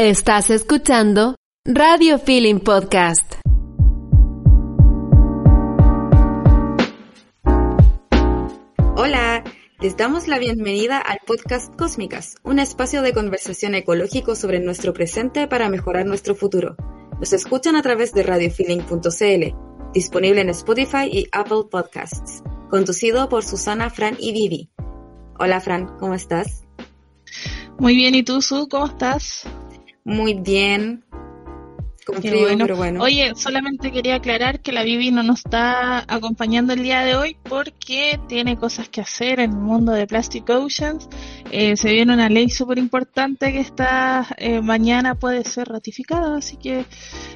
Estás escuchando Radio Feeling Podcast. Hola, les damos la bienvenida al podcast Cósmicas, un espacio de conversación ecológico sobre nuestro presente para mejorar nuestro futuro. Nos escuchan a través de radiofeeling.cl, disponible en Spotify y Apple Podcasts, conducido por Susana, Fran y Vivi. Hola Fran, ¿cómo estás? Muy bien, ¿y tú, Su? ¿Cómo estás? Muy bien. Bueno. pero bueno. Oye, solamente quería aclarar que la Vivi no nos está acompañando el día de hoy porque tiene cosas que hacer en el mundo de Plastic Oceans. Eh, se viene una ley súper importante que está eh, mañana puede ser ratificada, así que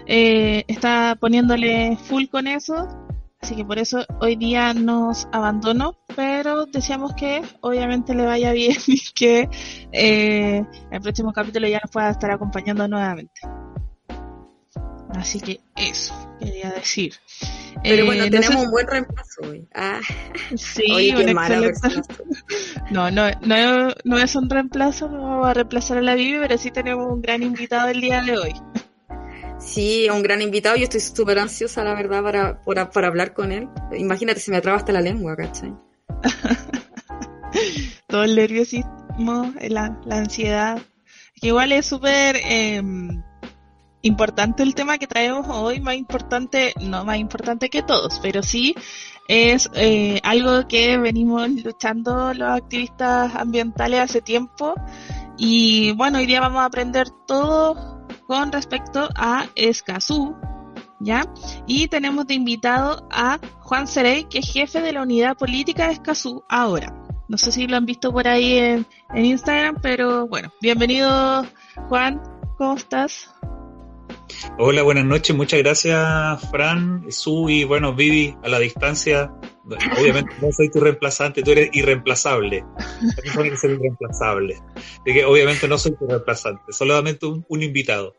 eh, está poniéndole full con eso. Así que por eso hoy día nos abandonó, pero deseamos que obviamente le vaya bien y que eh, el próximo capítulo ya nos pueda estar acompañando nuevamente. Así que eso quería decir. pero Eh, bueno, no tenemos sé- un buen reemplazo hoy. Ah, Sí, oye, qué mala. No, no, no, no es un reemplazo, no vamos a reemplazar a la Vivi, pero sí tenemos un gran invitado el día de hoy. Sí, un gran invitado. Yo estoy súper ansiosa, la verdad, para, para, hablar con él. Imagínate, se me atraba hasta la lengua, ¿cachai? Todo el nerviosismo, la, ansiedad. Igual es súper eh, importante el tema que traemos hoy, más importante, no más importante que todos, pero sí es eh, algo que venimos luchando los activistas ambientales hace tiempo. Y bueno, hoy día vamos a aprender todo con respecto a Escazú, ¿ya? Y tenemos de invitado a Juan Cerey, que es jefe de la unidad política de Escazú ahora. No sé si lo han visto por ahí en, en Instagram, pero bueno, bienvenido Juan, ¿cómo estás? Hola, buenas noches, muchas gracias Fran, Su y bueno, Vivi a la distancia. Obviamente no soy tu reemplazante, tú eres irreemplazable. Tienes que ser irreemplazable. Así obviamente no soy tu reemplazante, solamente un, un invitado.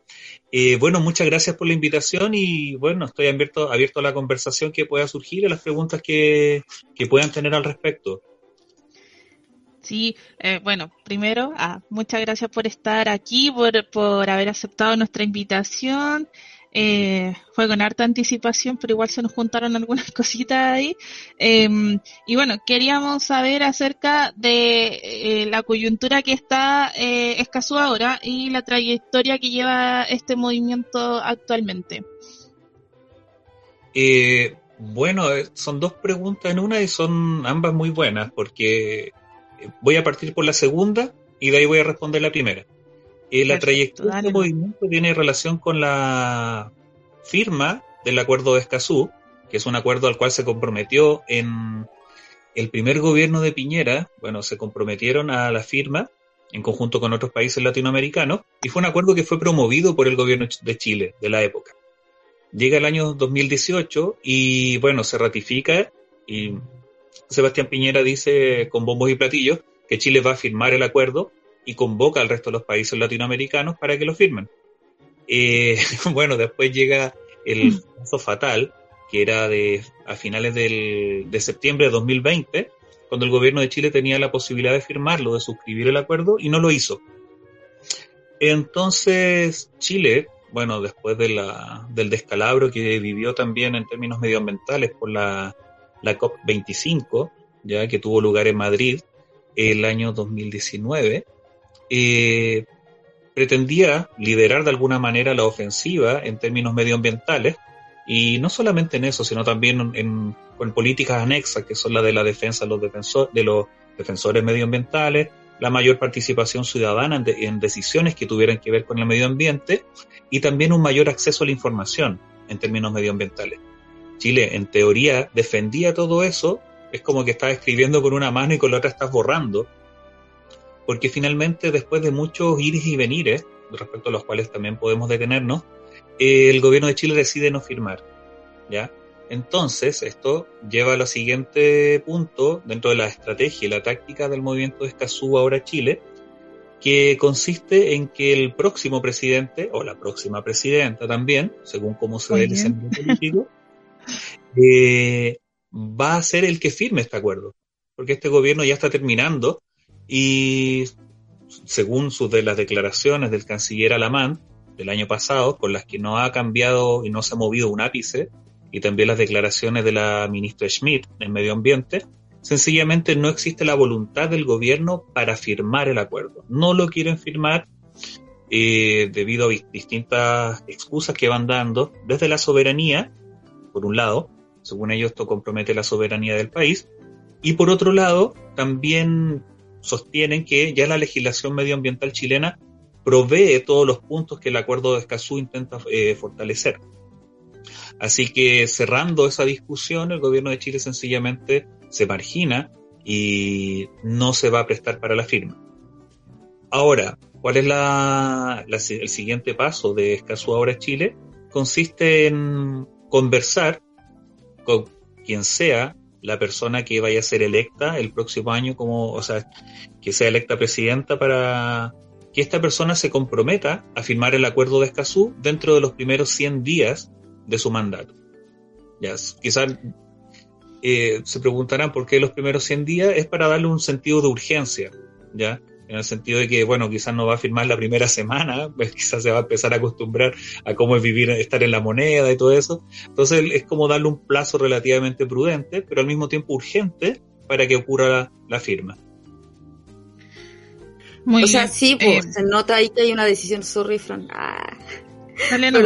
Eh, bueno, muchas gracias por la invitación y bueno, estoy abierto, abierto a la conversación que pueda surgir y a las preguntas que, que puedan tener al respecto. Sí, eh, bueno, primero, ah, muchas gracias por estar aquí, por, por haber aceptado nuestra invitación. Eh, fue con harta anticipación, pero igual se nos juntaron algunas cositas ahí. Eh, y bueno, queríamos saber acerca de eh, la coyuntura que está eh, ahora y la trayectoria que lleva este movimiento actualmente. Eh, bueno, eh, son dos preguntas en una y son ambas muy buenas porque voy a partir por la segunda y de ahí voy a responder la primera. Eh, la Perfecto, trayectoria dale. del movimiento tiene relación con la firma del Acuerdo de Escazú, que es un acuerdo al cual se comprometió en el primer gobierno de Piñera. Bueno, se comprometieron a la firma en conjunto con otros países latinoamericanos y fue un acuerdo que fue promovido por el gobierno de Chile de la época. Llega el año 2018 y bueno, se ratifica y Sebastián Piñera dice con bombos y platillos que Chile va a firmar el acuerdo y convoca al resto de los países latinoamericanos para que lo firmen. Eh, bueno, después llega el caso fatal, que era de a finales del, de septiembre de 2020, cuando el gobierno de Chile tenía la posibilidad de firmarlo, de suscribir el acuerdo, y no lo hizo. Entonces, Chile, bueno, después de la, del descalabro que vivió también en términos medioambientales por la, la COP25, ya que tuvo lugar en Madrid el año 2019, eh, pretendía liderar de alguna manera la ofensiva en términos medioambientales y no solamente en eso, sino también en, con políticas anexas que son la de la defensa de los, de los defensores medioambientales, la mayor participación ciudadana en, en, decisiones que tuvieran que ver con el medio ambiente y también un mayor acceso a la información en términos medioambientales. Chile, en teoría, defendía todo eso, es como que estás escribiendo con una mano y con la otra estás borrando, porque finalmente después de muchos ires y venires, respecto a los cuales también podemos detenernos, eh, el gobierno de Chile decide no firmar. ¿ya? Entonces, esto lleva al siguiente punto dentro de la estrategia y la táctica del movimiento de Escazú ahora Chile, que consiste en que el próximo presidente, o la próxima presidenta también, según cómo se ve el escenario político, eh, va a ser el que firme este acuerdo, porque este gobierno ya está terminando y según sus de las declaraciones del canciller Alamán del año pasado, con las que no ha cambiado y no se ha movido un ápice, y también las declaraciones de la ministra Schmidt en Medio Ambiente, sencillamente no existe la voluntad del gobierno para firmar el acuerdo. No lo quieren firmar eh, debido a distintas excusas que van dando desde la soberanía, por un lado, según ellos esto compromete la soberanía del país, y por otro lado, también sostienen que ya la legislación medioambiental chilena provee todos los puntos que el acuerdo de Escazú intenta eh, fortalecer. Así que cerrando esa discusión, el gobierno de Chile sencillamente se margina y no se va a prestar para la firma. Ahora, ¿cuál es la, el siguiente paso de Escazú ahora Chile? Consiste en conversar con quien sea la persona que vaya a ser electa el próximo año como, o sea, que sea electa presidenta para que esta persona se comprometa a firmar el acuerdo de Escazú dentro de los primeros 100 días de su mandato. Ya, quizás eh, se preguntarán por qué los primeros 100 días es para darle un sentido de urgencia, ¿ya? En el sentido de que, bueno, quizás no va a firmar la primera semana, pues quizás se va a empezar a acostumbrar a cómo es vivir, estar en la moneda y todo eso. Entonces es como darle un plazo relativamente prudente, pero al mismo tiempo urgente para que ocurra la, firma. o sea, sí, pues, se nota ahí que hay una decisión, sorry, Fran. Ah. Dale, no.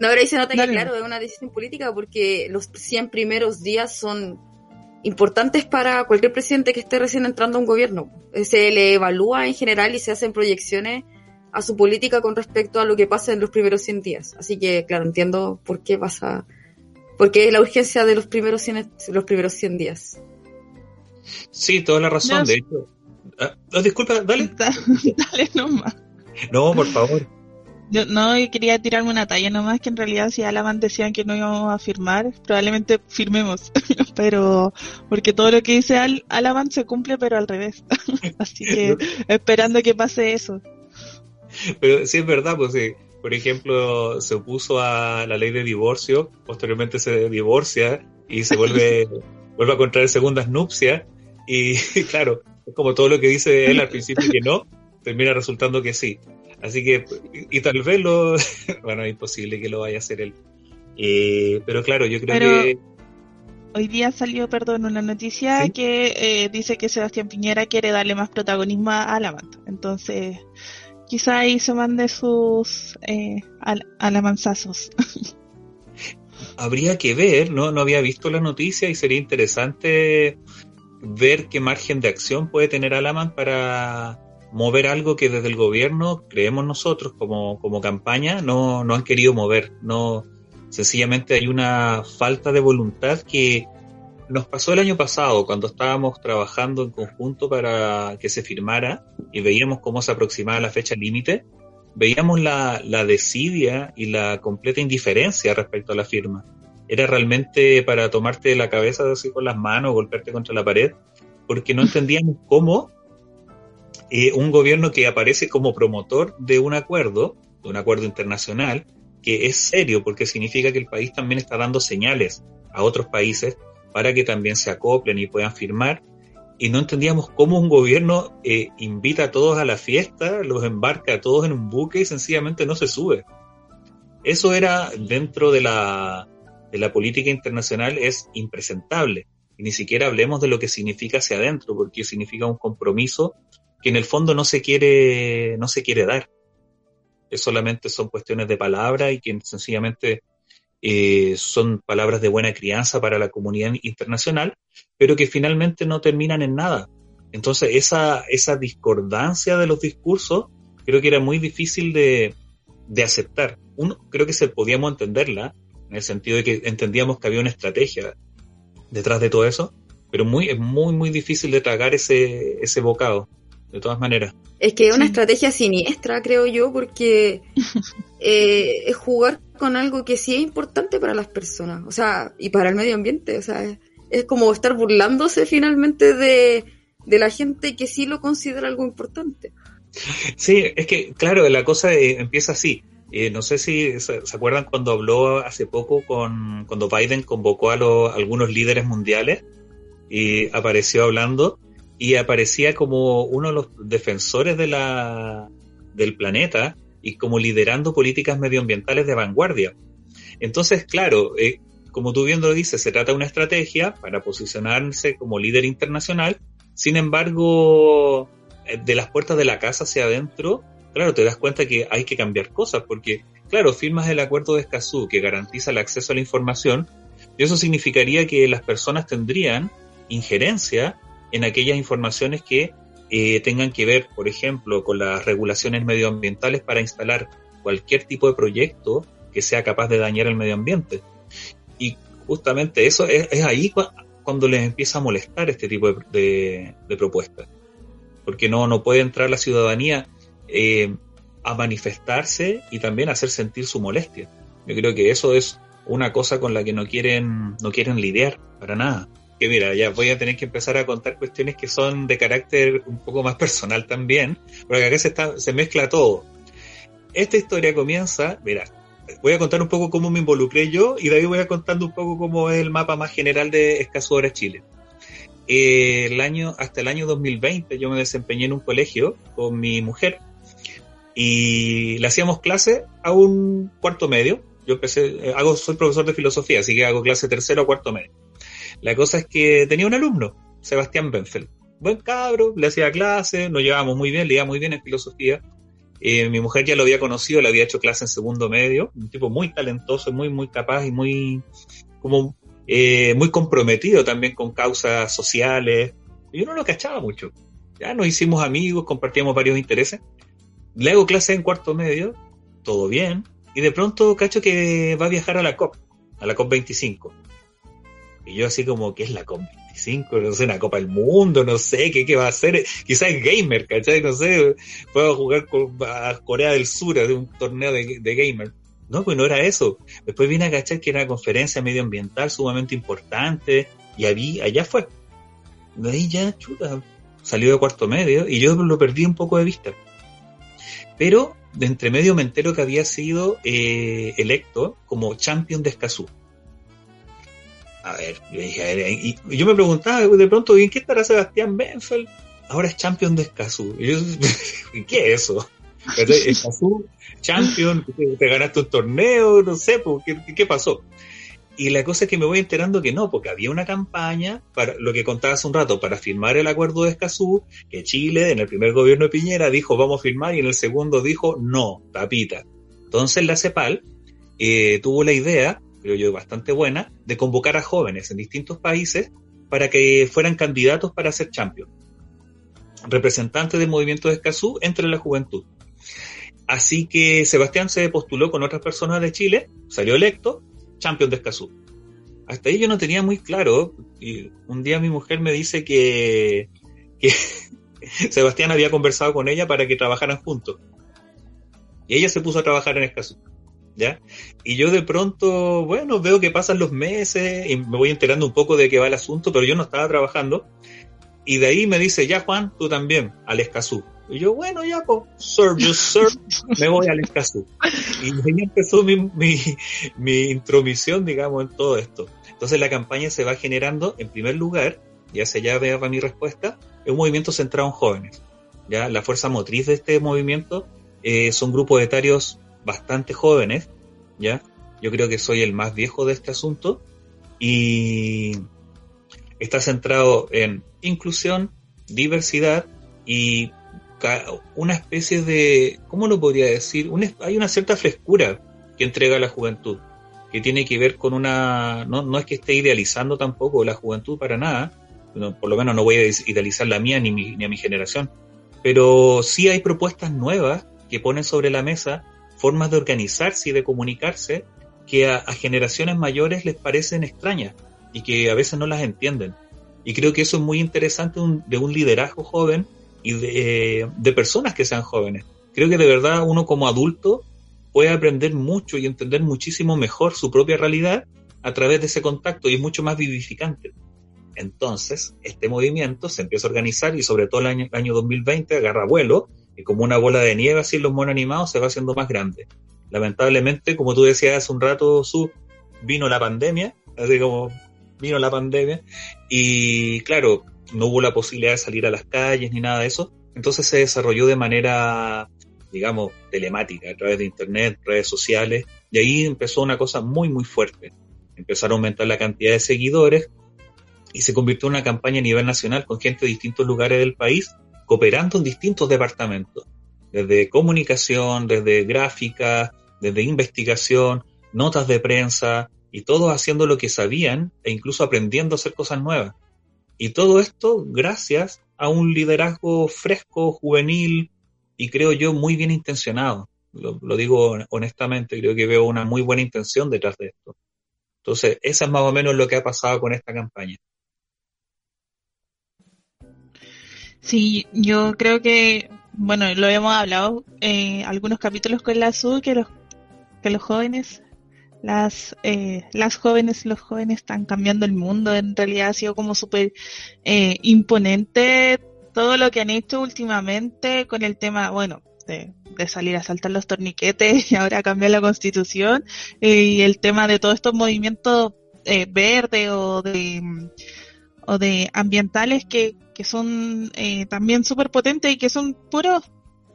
No, pero ahí se nota que, claro, es una decisión política porque los 100 primeros días son importantes para cualquier presidente que esté recién entrando a un gobierno. Se le evalúa en general y se hacen proyecciones a su política con respecto a lo que pasa en los primeros 100 días. Así que, claro, entiendo por qué pasa, por qué la urgencia de los primeros 100, los primeros 100 días. Sí, toda la razón, de hecho. Ah, disculpa, dale. dale nomás. No, por favor. Yo no quería tirarme una talla nomás, que en realidad si Alaman decían que no íbamos a firmar, probablemente firmemos. pero, porque todo lo que dice Al Alaman se cumple, pero al revés. Así que esperando que pase eso. Pero sí es verdad, pues sí. Por ejemplo, se opuso a la ley de divorcio, posteriormente se divorcia y se vuelve, vuelve a contraer segundas nupcias. Y claro, es como todo lo que dice él al principio que no, termina resultando que sí. Así que, y tal vez lo, bueno, es imposible que lo vaya a hacer él. Eh, pero claro, yo creo que... Hoy día salió, perdón, una noticia que eh, dice que Sebastián Piñera quiere darle más protagonismo a la Entonces, quizá ahí se mande sus eh, alamanzazos. Habría que ver, ¿no? No había visto la noticia y sería interesante ver qué margen de acción puede tener Alaman para mover algo que desde el gobierno creemos nosotros como, como campaña no, no han querido mover. No, sencillamente hay una falta de voluntad que nos pasó el año pasado cuando estábamos trabajando en conjunto para que se firmara y veíamos cómo se aproximaba la fecha límite, veíamos la, la desidia y la completa indiferencia respecto a la firma. Era realmente para tomarte la cabeza así con las manos, golpearte contra la pared, porque no entendíamos cómo eh, un gobierno que aparece como promotor de un acuerdo, de un acuerdo internacional, que es serio porque significa que el país también está dando señales a otros países para que también se acoplen y puedan firmar. Y no entendíamos cómo un gobierno eh, invita a todos a la fiesta, los embarca a todos en un buque y sencillamente no se sube. Eso era dentro de la, de la política internacional es impresentable. Y ni siquiera hablemos de lo que significa hacia adentro, porque significa un compromiso que en el fondo no se quiere, no se quiere dar. Es solamente son cuestiones de palabra y que sencillamente eh, son palabras de buena crianza para la comunidad internacional, pero que finalmente no terminan en nada. Entonces, esa, esa discordancia de los discursos creo que era muy difícil de, de aceptar. Uno, creo que se podíamos entenderla, en el sentido de que entendíamos que había una estrategia detrás de todo eso, pero muy, es muy, muy difícil de tragar ese, ese bocado. De todas maneras. Es que es una estrategia siniestra, creo yo, porque eh, es jugar con algo que sí es importante para las personas, o sea, y para el medio ambiente, o sea, es, es como estar burlándose finalmente de, de la gente que sí lo considera algo importante. Sí, es que, claro, la cosa eh, empieza así. Eh, no sé si se, acuerdan cuando habló hace poco con cuando Biden convocó a, los algunos líderes mundiales y apareció hablando y aparecía como uno de los defensores de la, del planeta y como liderando políticas medioambientales de vanguardia. Entonces, claro, eh, como tú bien lo dices, se trata de una estrategia para posicionarse como líder internacional. Sin embargo, eh, de las puertas de la casa hacia adentro, claro, te das cuenta que hay que cambiar cosas, porque, claro, firmas el acuerdo de Escazú que garantiza el acceso a la información, y eso significaría que las personas tendrían injerencia en aquellas informaciones que eh, tengan que ver, por ejemplo, con las regulaciones medioambientales para instalar cualquier tipo de proyecto que sea capaz de dañar el medio ambiente. Y justamente eso es, ahí cuando les empieza a molestar este tipo de, propuestas. Porque no, no puede entrar la ciudadanía eh, a manifestarse y también a hacer sentir su molestia. Yo creo que eso es una cosa con la que no quieren, no quieren lidiar para nada. Que mira, ya voy a tener que empezar a contar cuestiones que son de carácter un poco más personal también, porque acá se, mezcla todo. Esta historia comienza, mira, voy a contar un poco cómo me involucré yo y ahí voy a contando un poco cómo es el mapa más general de Escaso Hora Chile. Eh, el año, hasta el año 2020 yo me desempeñé en un colegio con mi mujer y le hacíamos clase a un cuarto medio. Yo empecé, eh, hago, soy profesor de filosofía, así que hago clase tercero o cuarto medio. La cosa es que tenía un alumno, Sebastián Benfeld. Buen cabro, le hacía clase, nos llevábamos muy bien, leía muy bien en filosofía eh, mi mujer ya lo había conocido, le había hecho clase en segundo medio, un tipo muy talentoso, muy, muy capaz y muy, como, eh, muy comprometido también con causas sociales. Yo no lo cachaba mucho. Ya nos hicimos amigos, compartíamos varios intereses. Le hago clase en cuarto medio, todo bien, y de pronto cacho que va a viajar a la COP, a la COP 25. Y yo así como, ¿qué es la COP no sé, una Copa del Mundo, no sé, ¿qué, qué va a hacer? Quizás es gamer, ¿cachai? No sé, puedo jugar con a Corea del Sur, de un torneo de, de gamer. No, pues no era eso. Después vine a cachar que era una conferencia medioambiental sumamente importante, y ahí, allá fue. Ahí ya, chuta, salió de cuarto medio, y yo lo perdí un poco de vista. Pero de entre medio me entero que había sido eh, electo como champion de Escazú a ver, yo dije, y yo me preguntaba de pronto, ¿en qué estará Sebastián Benfeld? Ahora es champion de Escazú. Y ¿qué es eso? Escazú, champion, te ganaste un torneo, no sé, ¿qué, ¿qué, pasó? Y la cosa es que me voy enterando que no, porque había una campaña, para lo que contaba hace un rato, para firmar el acuerdo de Escazú, que Chile, en el primer gobierno de Piñera, dijo vamos a firmar, y en el segundo dijo no, tapita. Entonces la CEPAL eh, tuvo la idea creo yo, bastante buena, de convocar a jóvenes en distintos países para que fueran candidatos para ser champion. Representantes del movimiento de Escazú entre la juventud. Así que Sebastián se postuló con otras personas de Chile, salió electo, champion de Escazú. Hasta ahí yo no tenía muy claro, y un día mi mujer me dice que, que Sebastián había conversado con ella para que trabajaran juntos. Y ella se puso a trabajar en Escazú. ¿Ya? Y yo de pronto, bueno, veo que pasan los meses y me voy enterando un poco de qué va el asunto, pero yo no estaba trabajando. Y de ahí me dice, ya Juan, tú también, al Escazú. Y yo, bueno, ya, pues, sir, just sir, me voy al Escazú. Y ahí empezó mi, mi, mi intromisión, digamos, en todo esto. Entonces la campaña se va generando, en primer lugar, ya se ya vea mi respuesta, es un movimiento centrado en jóvenes. Ya la fuerza motriz de este movimiento eh, son grupos etarios bastante jóvenes, ¿ya? Yo creo que soy el más viejo de este asunto y está centrado en inclusión, diversidad y una especie de, ¿cómo lo podría decir? hay una cierta frescura que entrega la juventud, que tiene que ver con una, no, no es que esté idealizando tampoco la juventud para nada, por lo menos no voy a idealizar la mía ni, ni a mi generación, pero sí hay propuestas nuevas que ponen sobre la mesa formas de organizarse y de comunicarse que a, generaciones mayores les parecen extrañas y que a veces no las entienden. Y creo que eso es muy interesante de un liderazgo joven y de, de personas que sean jóvenes. Creo que de verdad uno como adulto puede aprender mucho y entender muchísimo mejor su propia realidad a través de ese contacto y es mucho más vivificante. Entonces, este movimiento se empieza a organizar y sobre todo el año, año 2020 agarra vuelo y como una bola de nieve así los monos animados se va haciendo más grande. Lamentablemente, como tú decías hace un rato, Su, vino la pandemia, así como vino la pandemia y claro, no hubo la posibilidad de salir a las calles ni nada de eso, entonces se desarrolló de manera, digamos, telemática, a través de internet, redes sociales, y ahí empezó una cosa muy, muy fuerte. Empezaron a aumentar la cantidad de seguidores, y se convirtió en una campaña a nivel nacional con gente de distintos lugares del país, cooperando en distintos departamentos, desde comunicación, desde gráfica, desde investigación, notas de prensa, y todos haciendo lo que sabían e incluso aprendiendo a hacer cosas nuevas. Y todo esto gracias a un liderazgo fresco, juvenil y creo yo muy bien intencionado. Lo, lo, digo honestamente, creo que veo una muy buena intención detrás de esto. Entonces, eso es más o menos lo que ha pasado con esta campaña. Sí, yo creo que, bueno, lo hemos hablado en eh, algunos capítulos con la SU, que los, que los jóvenes, las, eh, las jóvenes, los jóvenes están cambiando el mundo. En realidad ha sido como súper eh, imponente todo lo que han hecho últimamente con el tema, bueno, de, de, salir a saltar los torniquetes y ahora cambiar la constitución eh, y el tema de todos estos movimientos eh, verdes o de, o de ambientales que, que son eh, también súper potentes y que son puros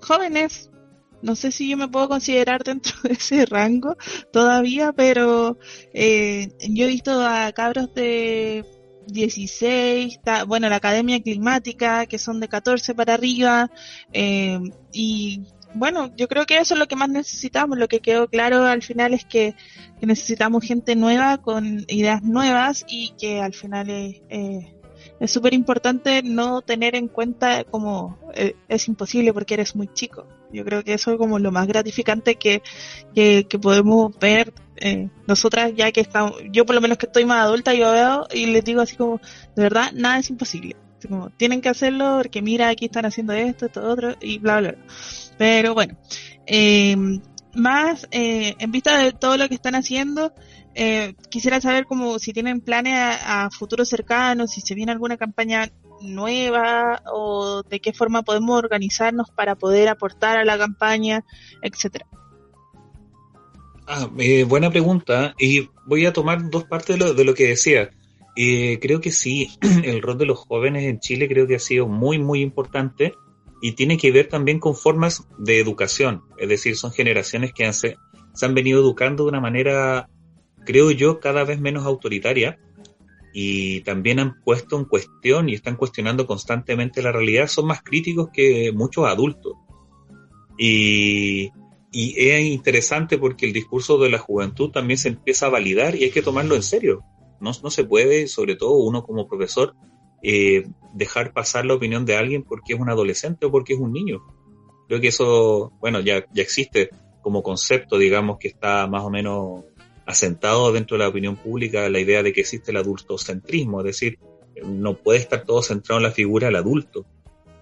jóvenes. No sé si yo me puedo considerar dentro de ese rango todavía, pero eh, yo he visto a cabros de 16, bueno, la Academia Climática, que son de 14 para arriba, eh, y bueno, yo creo que eso es lo que más necesitamos. Lo que quedó claro al final es que, necesitamos gente nueva con ideas nuevas y que al final es, eh, es súper importante no tener en cuenta como eh, es imposible porque eres muy chico. Yo creo que eso es como lo más gratificante que, que, podemos ver eh, nosotras ya que estamos, yo por lo menos que estoy más adulta, yo veo y les digo así como, de verdad, nada es imposible. Como, tienen que hacerlo porque mira, aquí están haciendo esto, esto, otro, y bla, bla, bla. Pero bueno, eh, más eh, en vista de todo lo que están haciendo, eh, quisiera saber como si tienen planes a, a futuros cercanos, si se viene alguna campaña nueva o de qué forma podemos organizarnos para poder aportar a la campaña, etcétera. Ah, eh, buena pregunta. Y voy a tomar dos partes de lo, de lo que decía. Eh, creo que sí, el rol de los jóvenes en Chile creo que ha sido muy, muy importante y tiene que ver también con formas de educación. Es decir, son generaciones que han, se han venido educando de una manera, creo yo, cada vez menos autoritaria y también han puesto en cuestión y están cuestionando constantemente la realidad. Son más críticos que muchos adultos. Y y es interesante porque el discurso de la juventud también se empieza a validar y hay que tomarlo en serio. No, no se puede, sobre todo uno como profesor, eh, dejar pasar la opinión de alguien porque es un adolescente o porque es un niño. Creo que eso, bueno, ya, ya existe como concepto, digamos, que está más o menos asentado dentro de la opinión pública la idea de que existe el adultocentrismo, es decir, no puede estar todo centrado en la figura del adulto.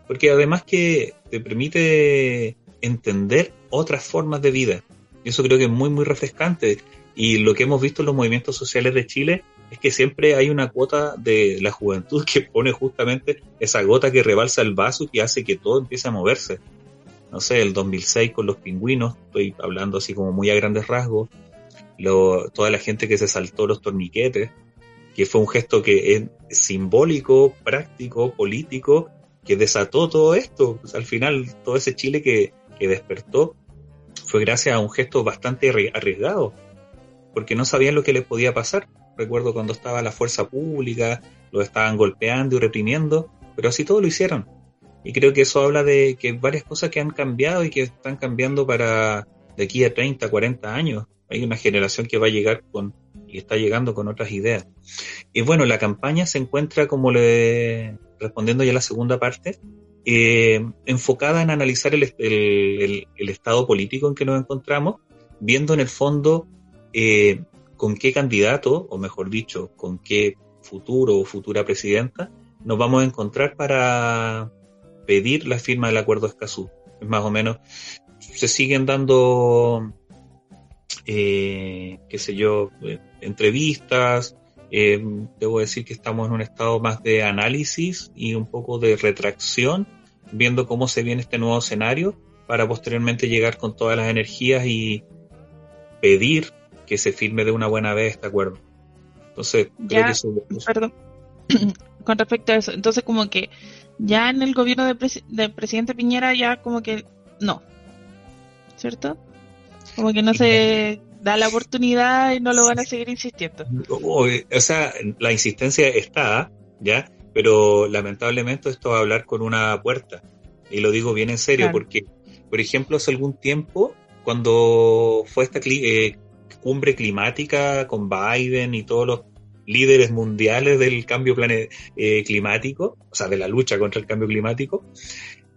Porque además que te permite entender otras formas de vida. Y eso creo que es muy, muy refrescante. Y lo que hemos visto en los movimientos sociales de Chile es que siempre hay una cuota de la juventud que pone justamente esa gota que rebalsa el vaso y hace que todo empiece a moverse. No sé, el 2006 con los pingüinos, estoy hablando así como muy a grandes rasgos, lo, toda la gente que se saltó los torniquetes, que fue un gesto que es simbólico, práctico, político, que desató todo esto. Al final, todo ese Chile que, que despertó fue gracias a un gesto bastante arriesgado, porque no sabían lo que les podía pasar. Recuerdo cuando estaba la fuerza pública, lo estaban golpeando y reprimiendo, pero así todo lo hicieron. Y creo que eso habla de que varias cosas que han cambiado y que están cambiando para de aquí a 30, 40 años. Hay una generación que va a llegar con y está llegando con otras ideas. Y bueno, la campaña se encuentra como le respondiendo ya a la segunda parte, eh, enfocada en analizar el, el, estado político en que nos encontramos, viendo en el fondo eh, con qué candidato, o mejor dicho, con qué futuro o futura presidenta nos vamos a encontrar para pedir la firma del acuerdo de Escazú. Es más o menos, se siguen dando, eh, qué sé yo, eh, entrevistas. Eh, debo decir que estamos en un estado más de análisis y un poco de retracción, viendo cómo se viene este nuevo escenario para posteriormente llegar con todas las energías y pedir que se firme de una buena vez este acuerdo. Entonces, creo que eso, perdón. con respecto a eso, entonces como que ya en el gobierno del de presidente Piñera ya como que no, ¿cierto? Como que no se da la oportunidad y no lo van a seguir insistiendo. O, sea, la insistencia está, ¿ya? Pero lamentablemente esto va a hablar con una puerta. Y lo digo bien en serio, porque, por ejemplo, hace algún tiempo, cuando fue esta eh, cumbre climática con Biden y todos los líderes mundiales del cambio eh, climático, o sea, de la lucha contra el cambio climático,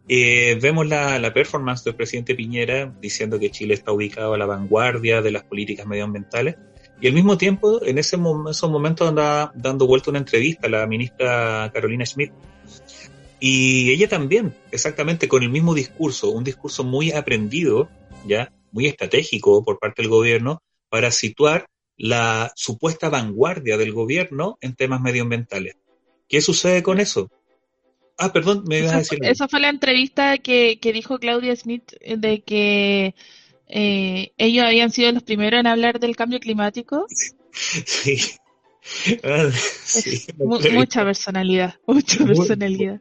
eh, vemos la, la, performance del presidente Piñera diciendo que Chile está ubicado a la vanguardia de las políticas medioambientales. Y al mismo tiempo, en ese esos momentos andaba dando vuelta una entrevista a la ministra Carolina Schmidt. Y ella también, exactamente con el mismo discurso, un discurso muy aprendido, ya, muy estratégico por parte del gobierno, para situar la supuesta vanguardia del gobierno en temas medioambientales. ¿Qué sucede con eso? Ah, perdón, me ibas a decir. Esa fue la entrevista que, dijo Claudia Smith eh, de que eh, ellos habían sido los primeros en hablar del cambio climático. Sí. Ah, mucha personalidad, mucha personalidad.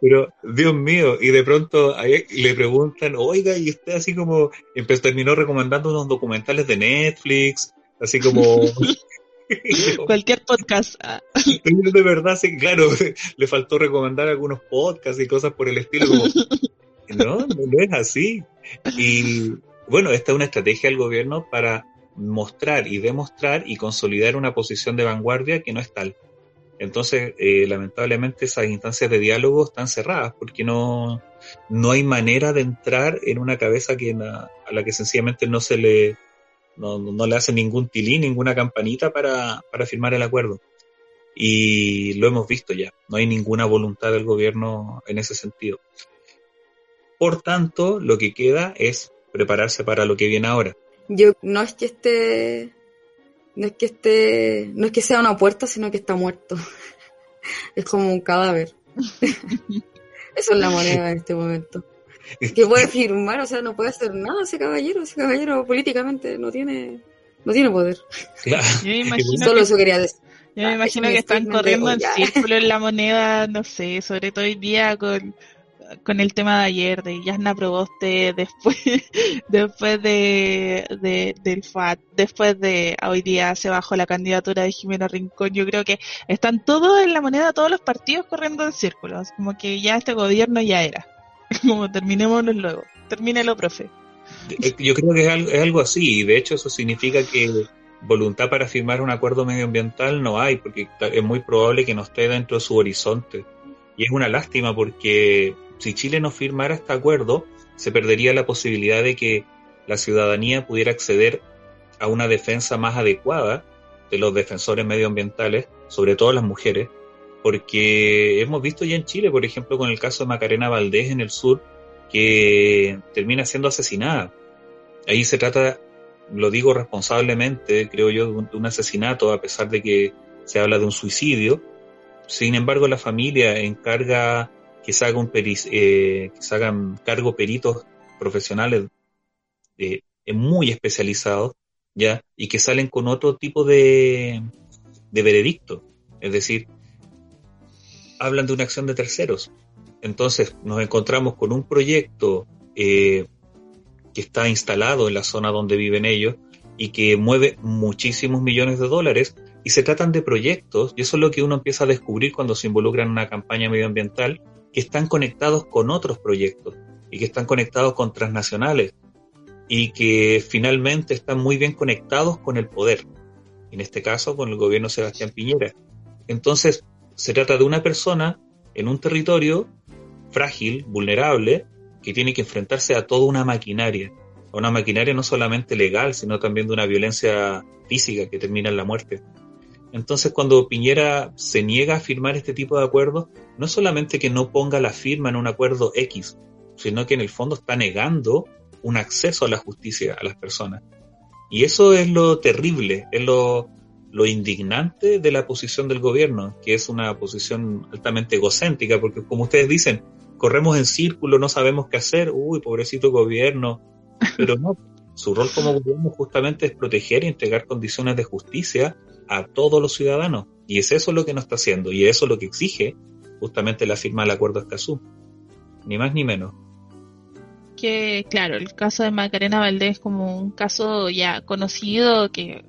Pero, Dios mío, y de pronto le preguntan, oiga, y usted así como empezó, terminó recomendando unos documentales de Netflix, así como Cualquier podcast. De verdad, sí, claro, le faltó recomendar algunos podcasts y cosas por el estilo. no, no es así. Y bueno, esta es una estrategia del gobierno para mostrar y demostrar y consolidar una posición de vanguardia que no es tal. Entonces, eh, lamentablemente esas instancias de diálogo están cerradas porque no, no hay manera de entrar en una cabeza que a la que sencillamente no se le no, no le hace ningún tilín, ninguna campanita para, para firmar el acuerdo. Y lo hemos visto ya, no hay ninguna voluntad del gobierno en ese sentido. Por tanto, lo que queda es prepararse para lo que viene ahora. Yo no es que esté, no es que esté, no es que sea una puerta, sino que está muerto. es como un cadáver. Eso es la moneda en este momento que puede firmar, o sea, no puede hacer nada ese caballero, ese caballero políticamente no tiene, no tiene poder. Yo me imagino Solo eso quería decir. Yo me imagino que están corriendo en círculo en la moneda, no sé, sobre todo hoy día con, con el tema de ayer, de Yasna Proboste, después, después de, de, del FAT, después de hoy día se bajó la candidatura de Jimena Rincón, yo creo que están todos en la moneda, todos los partidos corriendo en círculos, como que ya este gobierno ya era. Como terminémonos luego. Termínelo, profe. Yo creo que es algo, así, y de hecho eso significa que voluntad para firmar un acuerdo medioambiental no hay, porque es muy probable que no esté dentro de su horizonte. Y es una lástima porque si Chile no firmara este acuerdo, se perdería la posibilidad de que la ciudadanía pudiera acceder a una defensa más adecuada de los defensores medioambientales, sobre todo las mujeres, porque hemos visto ya en Chile, por ejemplo, con el caso de Macarena Valdés en el sur, que termina siendo asesinada. Ahí se trata, lo digo responsablemente, creo yo, de un asesinato, a pesar de que se habla de un suicidio. Sin embargo, la familia encarga que se, un eh, que se hagan cargo peritos profesionales eh, muy especializados, ¿ya? Y que salen con otro tipo de, de veredicto. Es decir, hablan de una acción de terceros. Entonces nos encontramos con un proyecto eh, que está instalado en la zona donde viven ellos y que mueve muchísimos millones de dólares y se tratan de proyectos, y eso es lo que uno empieza a descubrir cuando se involucra en una campaña medioambiental, que están conectados con otros proyectos y que están conectados con transnacionales y que finalmente están muy bien conectados con el poder, en este caso con el gobierno Sebastián Piñera. Entonces, se trata de una persona en un territorio frágil, vulnerable, que tiene que enfrentarse a toda una maquinaria, a una maquinaria no solamente legal, sino también de una violencia física que termina en la muerte. Entonces, cuando Piñera se niega a firmar este tipo de acuerdos, no solamente que no ponga la firma en un acuerdo X, sino que en el fondo está negando un acceso a la justicia a las personas. Y eso es lo terrible, es lo, lo indignante de la posición del gobierno, que es una posición altamente egocéntrica, porque como ustedes dicen, corremos en círculo, no sabemos qué hacer, uy, pobrecito gobierno, pero no, su rol como gobierno justamente es proteger y entregar condiciones de justicia a todos los ciudadanos, y es eso lo que no está haciendo, y eso lo que exige justamente la firma del Acuerdo Escazú, ni más ni menos que, claro, el caso de Macarena Valdés es como un caso ya conocido, que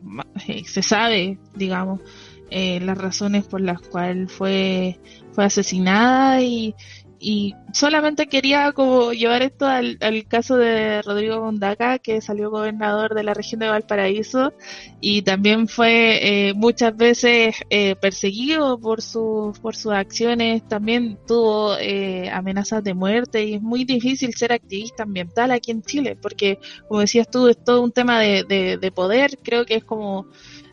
eh, se sabe, digamos, eh, las razones por las cuales fue, fue asesinada y, y solamente quería como llevar esto al, caso de Rodrigo Bondaca, que salió gobernador de la región de Valparaíso y también fue eh, muchas veces eh, perseguido por, su, por sus acciones, también tuvo eh, amenazas de muerte y es muy difícil ser activista ambiental aquí en Chile, porque como decías tú, es todo un tema de, de poder, creo que es como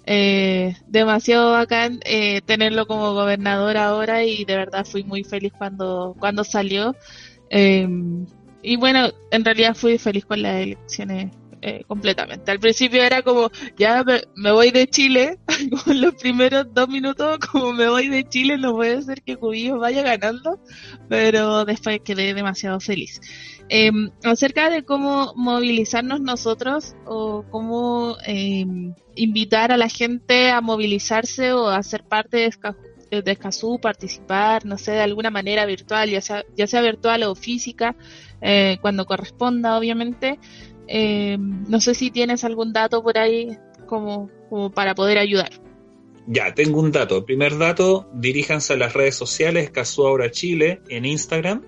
eh, demasiado bacán eh, tenerlo como gobernador ahora y de verdad fui muy feliz cuando, cuando salió. Eh, y bueno, en realidad fui feliz con las elecciones eh, completamente. Al principio era como, ya me, voy de Chile, los primeros dos minutos, como me voy de Chile, no puede ser que Cubillos vaya ganando, pero después quedé demasiado feliz. Eh, acerca de cómo movilizarnos nosotros o cómo eh, invitar a la gente a movilizarse o a ser parte de, Escazú, participar, no sé, de alguna manera virtual, ya sea, ya sea virtual o física, eh, cuando corresponda, obviamente. Eh, no sé si tienes algún dato por ahí como, como para poder ayudar. Ya, tengo un dato. Primer dato, diríjanse a las redes sociales Escazú Ahora Chile en Instagram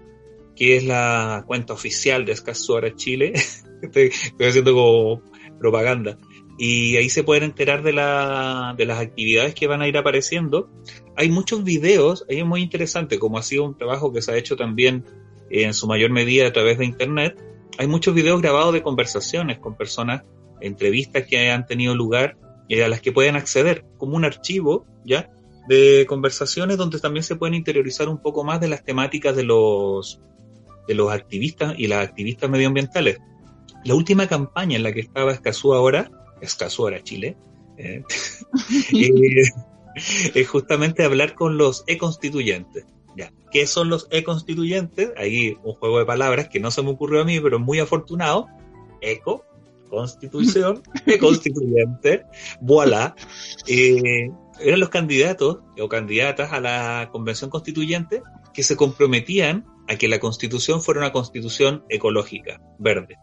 que es la cuenta oficial de Escazuara Chile. estoy, haciendo como propaganda. Y ahí se pueden enterar de, la, de las actividades que van a ir apareciendo. Hay muchos videos, ahí es muy interesante, como ha sido un trabajo que se ha hecho también en su mayor medida a través de Internet. Hay muchos videos grabados de conversaciones con personas, entrevistas que han tenido lugar y a las que pueden acceder, como un archivo, ¿ya? De conversaciones donde también se pueden interiorizar un poco más de las temáticas de los de los activistas y las activistas medioambientales. La última campaña en la que estaba Escazú ahora, Escazú ahora Chile, eh, eh, es justamente hablar con los e-constituyentes. Ya. ¿Qué son los e-constituyentes? Ahí un juego de palabras que no se me ocurrió a mí, pero muy afortunado. Eco, constitución, e-constituyente, voilà. Eh, eran los candidatos o candidatas a la convención constituyente que se comprometían a que la constitución fuera una constitución ecológica, verde.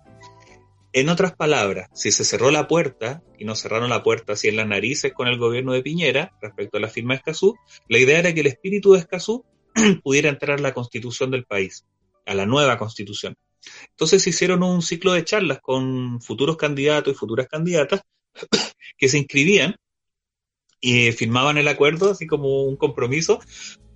En otras palabras, si se cerró la puerta, y nos cerraron la puerta así en las narices con el gobierno de Piñera respecto a la firma de Escazú, la idea era que el espíritu de Escazú pudiera entrar la constitución del país, a la nueva constitución. Entonces hicieron un ciclo de charlas con futuros candidatos y futuras candidatas que se inscribían y firmaban el acuerdo, así como un compromiso,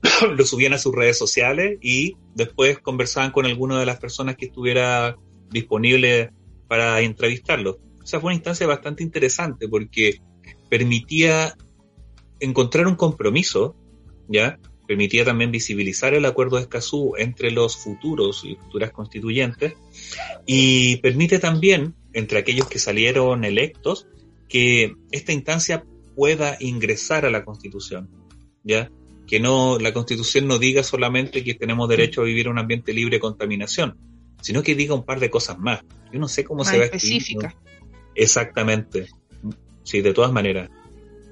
lo subían a sus redes sociales y después conversaban con alguna de las personas que estuviera disponible para entrevistarlo. O sea, fue una instancia bastante interesante porque permitía encontrar un compromiso, ¿ya? Permitía también visibilizar el acuerdo de Escazú entre los futuros y futuras constituyentes y permite también, entre aquellos que salieron electos, que esta instancia pueda ingresar a la Constitución, ¿ya? que no la Constitución no diga solamente que tenemos derecho a vivir en un ambiente libre de contaminación, sino que diga un par de cosas más. Yo no sé cómo se va específica. Exactamente. Sí, de todas maneras.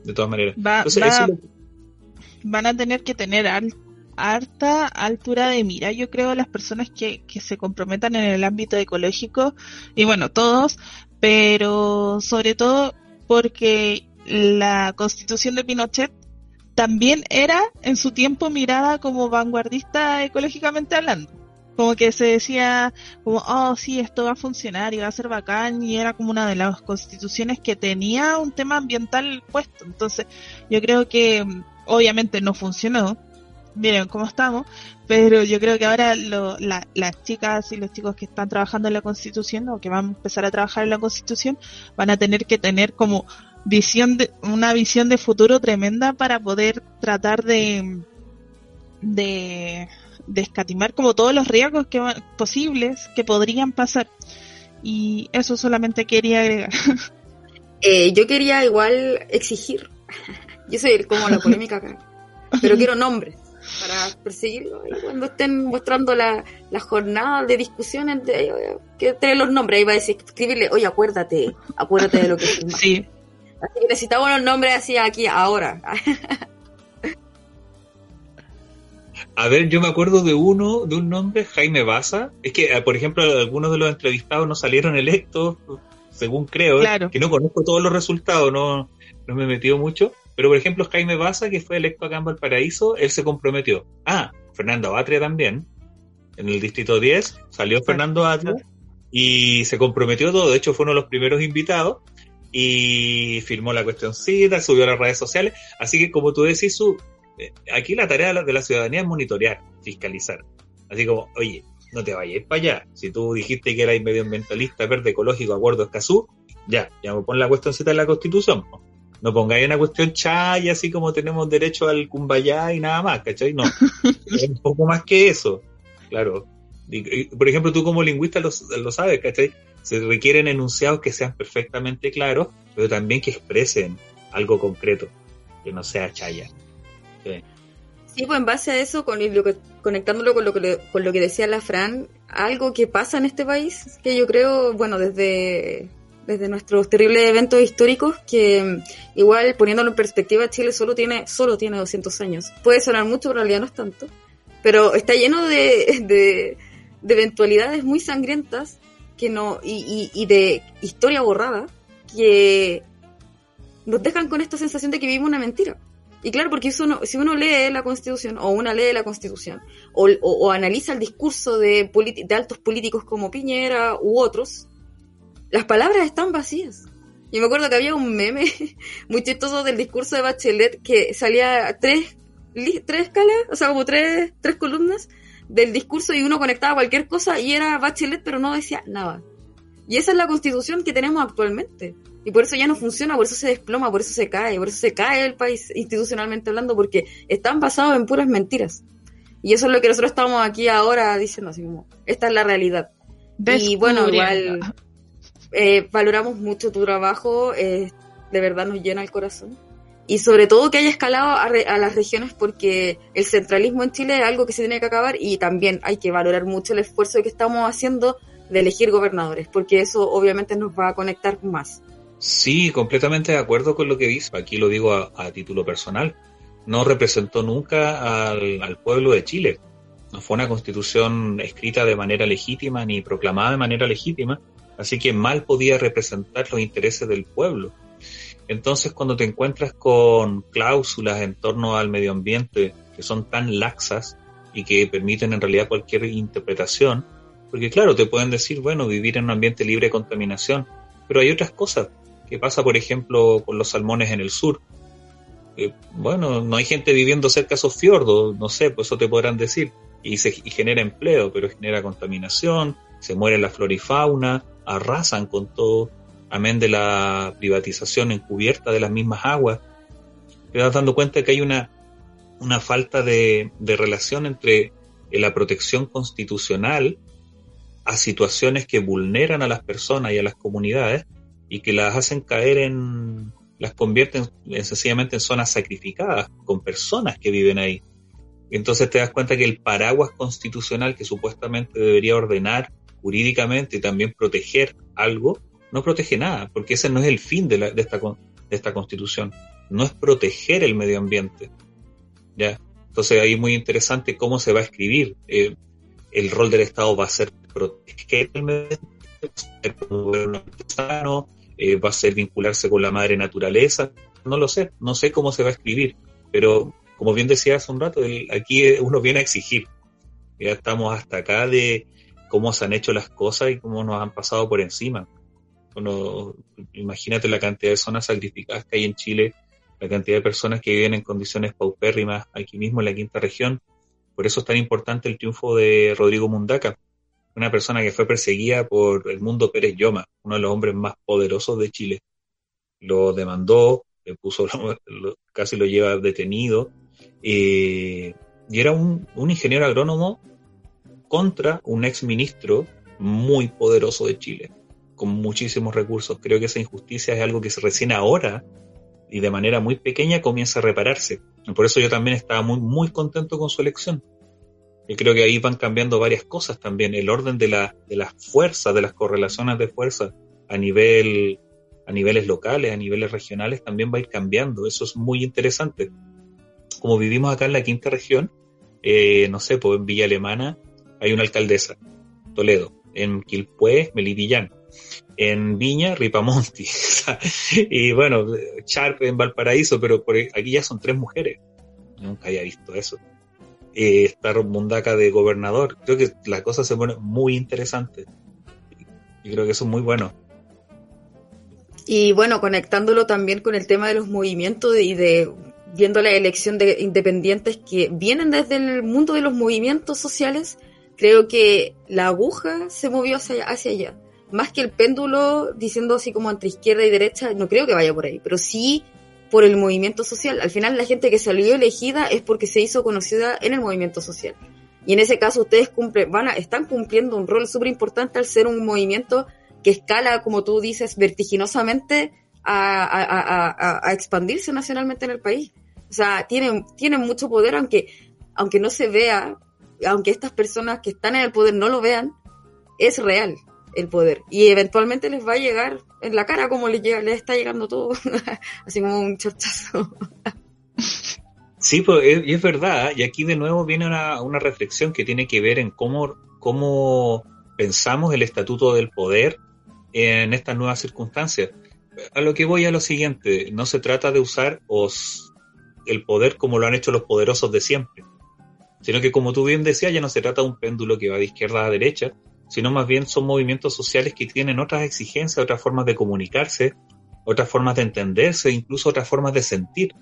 De todas maneras. Van a tener que tener harta altura de mira, yo creo, las personas que, que se comprometan en el ámbito ecológico, y bueno, todos, pero sobre todo porque la constitución de Pinochet también era en su tiempo mirada como vanguardista ecológicamente hablando. Como que se decía, como, oh, sí, esto va a funcionar y va a ser bacán, y era como una de las constituciones que tenía un tema ambiental puesto. Entonces, yo creo que obviamente no funcionó, miren cómo estamos, pero yo creo que ahora lo, las chicas y los chicos que están trabajando en la constitución o que van a empezar a trabajar en la constitución van a tener que tener como visión de, una visión de futuro tremenda para poder tratar de escatimar como todos los riesgos que, posibles que podrían pasar. Y eso solamente quería agregar. Eh, yo quería igual exigir. Yo soy como la polémica acá. Pero quiero nombres para perseguirlo. Y cuando estén mostrando la, la jornada de discusión entre ellos, que tener los nombres. Ahí va a decir, escribirle, oye, acuérdate, acuérdate de lo que Sí. Así que necesitamos los nombres así aquí, ahora. A ver, yo me acuerdo de uno, de un nombre, Jaime Baza. Es que, eh, por ejemplo, algunos de los entrevistados no salieron electos, según creo, Claro. que no conozco todos los resultados, no, no me he metido mucho. Pero, por ejemplo, Jaime Baza, que fue electo acá en Valparaíso, él se comprometió. Ah, Fernando Atria también. En el distrito 10 salió Fernando Atria y se comprometió todo. De hecho, fue uno de los primeros invitados y firmó la cuestioncita, subió a las redes sociales. Así que, como tú decís, su, eh, aquí la tarea de la, ciudadanía es monitorear, fiscalizar. Así como, oye, no te vayas para allá. Si tú dijiste que eras medioambientalista, verde, ecológico, acuerdo Escazú, ya, ya me pon la cuestioncita en la constitución. No pongáis una cuestión chaya, así como tenemos derecho al cumbayá y nada más, ¿cachai? No, es un poco más que eso, claro. Y- y, Por ejemplo, tú como lingüista lo, lo sabes, ¿cachai? Se requieren enunciados que sean perfectamente claros, pero también que expresen algo concreto, que no sea chaya. Sí. Sí, pues en base a eso, con lo que, conectándolo con lo que, con lo que decía la Fran, algo que pasa en este país, que yo creo, bueno, desde, desde nuestros terribles eventos históricos, que mm, igual poniéndolo en perspectiva, Chile solo tiene, solo tiene 200 años. Puede sonar mucho, pero en realidad no es tanto. Pero está lleno de, de, de eventualidades muy sangrientas que no, y, y, y de historia borrada que nos dejan con esta sensación de que vivimos una mentira. Y claro, porque eso no- si uno lee la Constitución, o una lee la Constitución, o, o- o analiza el discurso de, de altos políticos como Piñera u otros, las palabras están vacías. Yo me acuerdo que había un meme muy chistoso del discurso de Bachelet que salía tres, tres escalas, o sea, como tres, tres columnas del discurso y uno conectaba cualquier cosa y era Bachelet, pero no decía nada. Y esa es la constitución que tenemos actualmente. Y por eso ya no funciona, por eso se desploma, por eso se cae, por eso se cae el país institucionalmente hablando, porque están basados en puras mentiras. Y eso es lo que nosotros estamos aquí ahora diciendo, así como, esta es la realidad. Y bueno, igual. Eh, valoramos mucho tu trabajo, eh, de verdad nos llena el corazón. Y sobre todo que haya escalado a, re- a las regiones porque el centralismo en Chile es algo que se tiene que acabar y también hay que valorar mucho el esfuerzo que estamos haciendo de elegir gobernadores, porque eso obviamente nos va a conectar más. Sí, completamente de acuerdo con lo que dice. Aquí lo digo a, a título personal. No representó nunca al, al pueblo de Chile. No fue una constitución escrita de manera legítima ni proclamada de manera legítima. Así que mal podía representar los intereses del pueblo. Entonces, cuando te encuentras con cláusulas en torno al medio ambiente que son tan laxas y que permiten en realidad cualquier interpretación, porque claro, te pueden decir, bueno, vivir en un ambiente libre de contaminación, pero hay otras cosas. que pasa, por ejemplo, con los salmones en el sur? Eh, bueno, no hay gente viviendo cerca de esos fiordos, no sé, pues eso te podrán decir. Y, se, y genera empleo, pero genera contaminación, se muere la flora y fauna, arrasan con todo, amén de la privatización encubierta de las mismas aguas. Te das dando cuenta que hay una, una falta de, de relación entre eh, la protección constitucional a situaciones que vulneran a las personas y a las comunidades y que las hacen caer en, las convierten en, sencillamente en zonas sacrificadas con personas que viven ahí. Entonces te das cuenta que el paraguas constitucional que supuestamente debería ordenar jurídicamente también proteger algo, no protege nada, porque ese no es el fin de, la, de, esta, de esta constitución. No es proteger el medio ambiente. ¿ya? Entonces ahí es muy interesante cómo se va a escribir. Eh, el rol del Estado va a ser proteger el medio ambiente, va a ser promover un sano, eh, va a ser vincularse con la madre naturaleza. No lo sé, no sé cómo se va a escribir, pero como bien decía hace un rato, aquí uno viene a exigir. Ya estamos hasta acá de cómo se han hecho las cosas y cómo nos han pasado por encima. Imagínate la cantidad de zonas sacrificadas que hay en Chile, la cantidad de personas que viven en condiciones paupérrimas aquí mismo en la quinta región. Por eso es tan importante el triunfo de Rodrigo Mundaca, una persona que fue perseguida por el mundo Pérez Lloma, uno de los hombres más poderosos de Chile. lo demandó, le puso, casi lo lleva detenido, eh, y era un ingeniero agrónomo contra un ex ministro muy poderoso de Chile, con muchísimos recursos. Creo que esa injusticia es algo que se recién ahora y de manera muy pequeña comienza a repararse. por eso yo también estaba muy, muy contento con su elección. Y creo que ahí van cambiando varias cosas también. El orden de, la, de las fuerzas, de las correlaciones de fuerza a nivel a niveles locales, a niveles regionales, también va a ir cambiando. Eso es muy interesante. Como vivimos acá en la quinta región, eh, no sé, pues en Villa Alemana hay una alcaldesa, Toledo. En Quilpué, Melipillán. En Viña, Ripamonti. y bueno, Sharp en Valparaíso, pero por aquí ya son tres mujeres. Nunca había visto eso eh, Mundaca de gobernador. Creo que la cosa se pone muy interesante. Y creo que eso es muy bueno. Y bueno, conectándolo también con el tema de los movimientos y de viendo la elección de independientes que vienen desde el mundo de los movimientos sociales, creo que la aguja se movió hacia, hacia allá. Más que el péndulo diciendo así como entre izquierda y derecha, no creo que vaya por ahí, pero sí por el movimiento social. Al final la gente que salió elegida es porque se hizo conocida en el movimiento social. Y en ese caso ustedes cumplen, van a, están cumpliendo un rol súper importante al ser un movimiento que escala, como tú dices, vertiginosamente a, a, expandirse nacionalmente en el país. O sea, tienen, tienen mucho poder, aunque, aunque no se vea, aunque estas personas que están en el poder no lo vean, es real el poder. Y eventualmente les va a llegar en la cara como les, llega, les está llegando todo, así como un chorchazo. Sí, pues, y es verdad, y aquí de nuevo viene una, una, reflexión que tiene que ver en cómo, cómo pensamos el estatuto del poder en estas nuevas circunstancias. A lo que voy a lo siguiente, no se trata de usar os, el poder como lo han hecho los poderosos de siempre, sino que como tú bien decías, ya no se trata de un péndulo que va de izquierda a derecha, sino más bien son movimientos sociales que tienen otras exigencias, otras formas de comunicarse, otras formas de entenderse, incluso otras formas de sentir.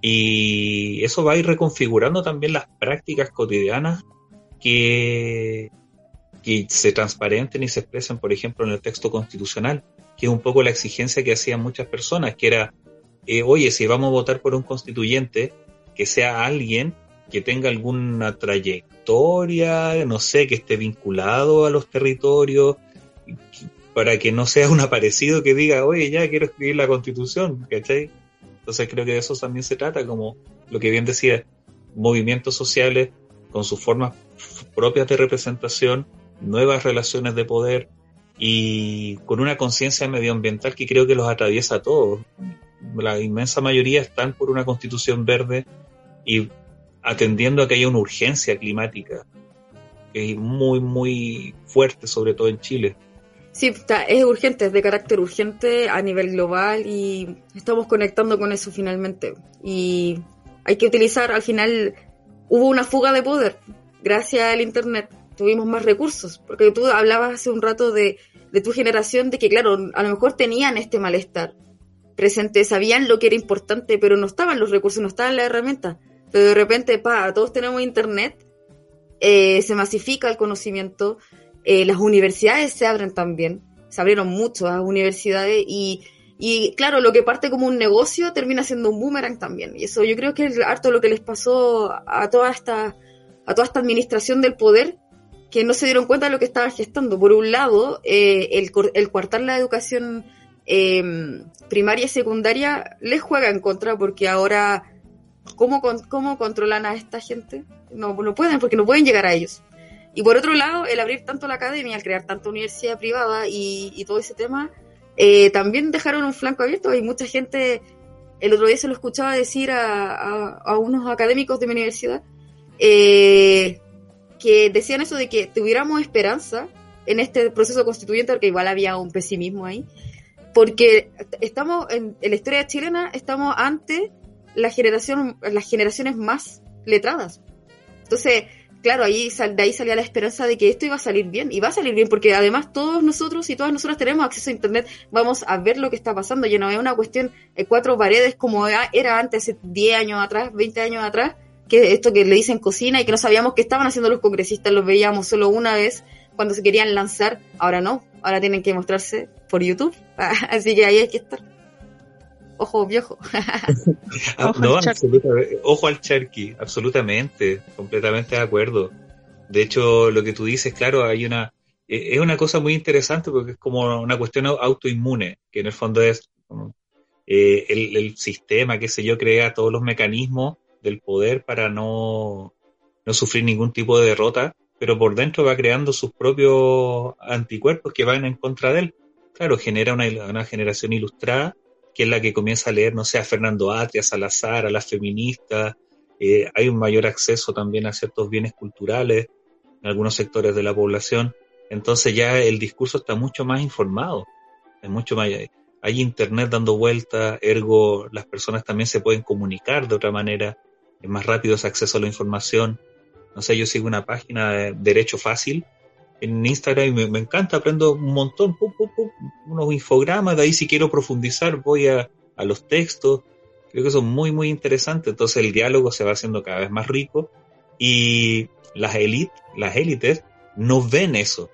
Y eso va a ir reconfigurando también las prácticas cotidianas que, que se transparenten y se expresen, por ejemplo, en el texto constitucional, que es un poco la exigencia que hacían muchas personas, que era, eh, oye, si vamos a votar por un constituyente, que sea alguien que tenga alguna trayectoria, no sé, que esté vinculado a los territorios, para que no sea un aparecido que diga, oye, ya quiero escribir la constitución, ¿cachai? Entonces creo que de eso también se trata, como lo que bien decía, movimientos sociales con sus formas propias de representación, nuevas relaciones de poder y con una conciencia medioambiental que creo que los atraviesa a todos. La inmensa mayoría están por una constitución verde y atendiendo a que haya una urgencia climática que es muy, muy fuerte, sobre todo en Chile. Sí, es urgente, es de carácter urgente a nivel global y estamos conectando con eso finalmente. Y hay que utilizar, al final hubo una fuga de poder. Gracias al Internet tuvimos más recursos, porque tú hablabas hace un rato de, de tu generación, de que claro, a lo mejor tenían este malestar presente, sabían lo que era importante, pero no estaban los recursos, no estaban las herramientas pero de repente, pa, todos tenemos internet, eh, se masifica el conocimiento, eh, las universidades se abren también, se abrieron mucho las universidades y, y claro, lo que parte como un negocio termina siendo un boomerang también. Y eso yo creo que es harto lo que les pasó a toda esta, a toda esta administración del poder, que no se dieron cuenta de lo que estaban gestando. Por un lado, eh, el, el la educación primaria y secundaria les juega en contra porque ahora ¿Cómo, ¿Cómo controlan a esta gente? No, no pueden, porque no pueden llegar a ellos. Y por otro lado, el abrir tanto la academia, el crear tanta universidad privada y, todo ese tema, eh, también dejaron un flanco abierto. Hay mucha gente, el otro día se lo escuchaba decir a, unos académicos de mi universidad, eh, que decían eso de que tuviéramos esperanza en este proceso constituyente, porque igual había un pesimismo ahí, porque estamos en, la historia chilena, estamos ante la generación, las generaciones más letradas. Entonces, claro, ahí de ahí salía la esperanza de que esto iba a salir bien, y va a salir bien, porque además todos nosotros y todas nosotras tenemos acceso a Internet, vamos a ver lo que está pasando, ya no es una cuestión de cuatro paredes como era antes, hace 10 años atrás, 20 años atrás, que esto que le dicen cocina y que no sabíamos qué estaban haciendo los congresistas, los veíamos solo una vez cuando se querían lanzar, ahora no, ahora tienen que mostrarse por YouTube, así que ahí hay que estar. Ojo viejo. Ah, Ojo no, al absolutamente. Ojo al charqui, absolutamente, completamente de acuerdo. De hecho, lo que tú dices, claro, hay una, eh, es una cosa muy interesante porque es como una cuestión au- autoinmune, que en el fondo es como, eh, el, el sistema, qué sé yo, crea todos los mecanismos del poder para no, no sufrir ningún tipo de derrota, pero por dentro va creando sus propios anticuerpos que van en contra de él. Claro, genera una, una generación ilustrada que es la que comienza a leer, no sé, a Fernando Atria, a Salazar, a las feministas, eh, hay un mayor acceso también a ciertos bienes culturales en algunos sectores de la población, entonces ya el discurso está mucho más informado, es mucho más, hay internet dando vueltas, ergo las personas también se pueden comunicar de otra manera, es más rápido ese acceso a la información, no sé, yo sigo una página de Derecho Fácil en Instagram me, encanta, aprendo un montón, pum, pum, pum, unos infogramas, de ahí si quiero profundizar voy a, a los textos, creo que son muy, muy interesantes, entonces el diálogo se va haciendo cada vez más rico y las élites, las élites no ven eso.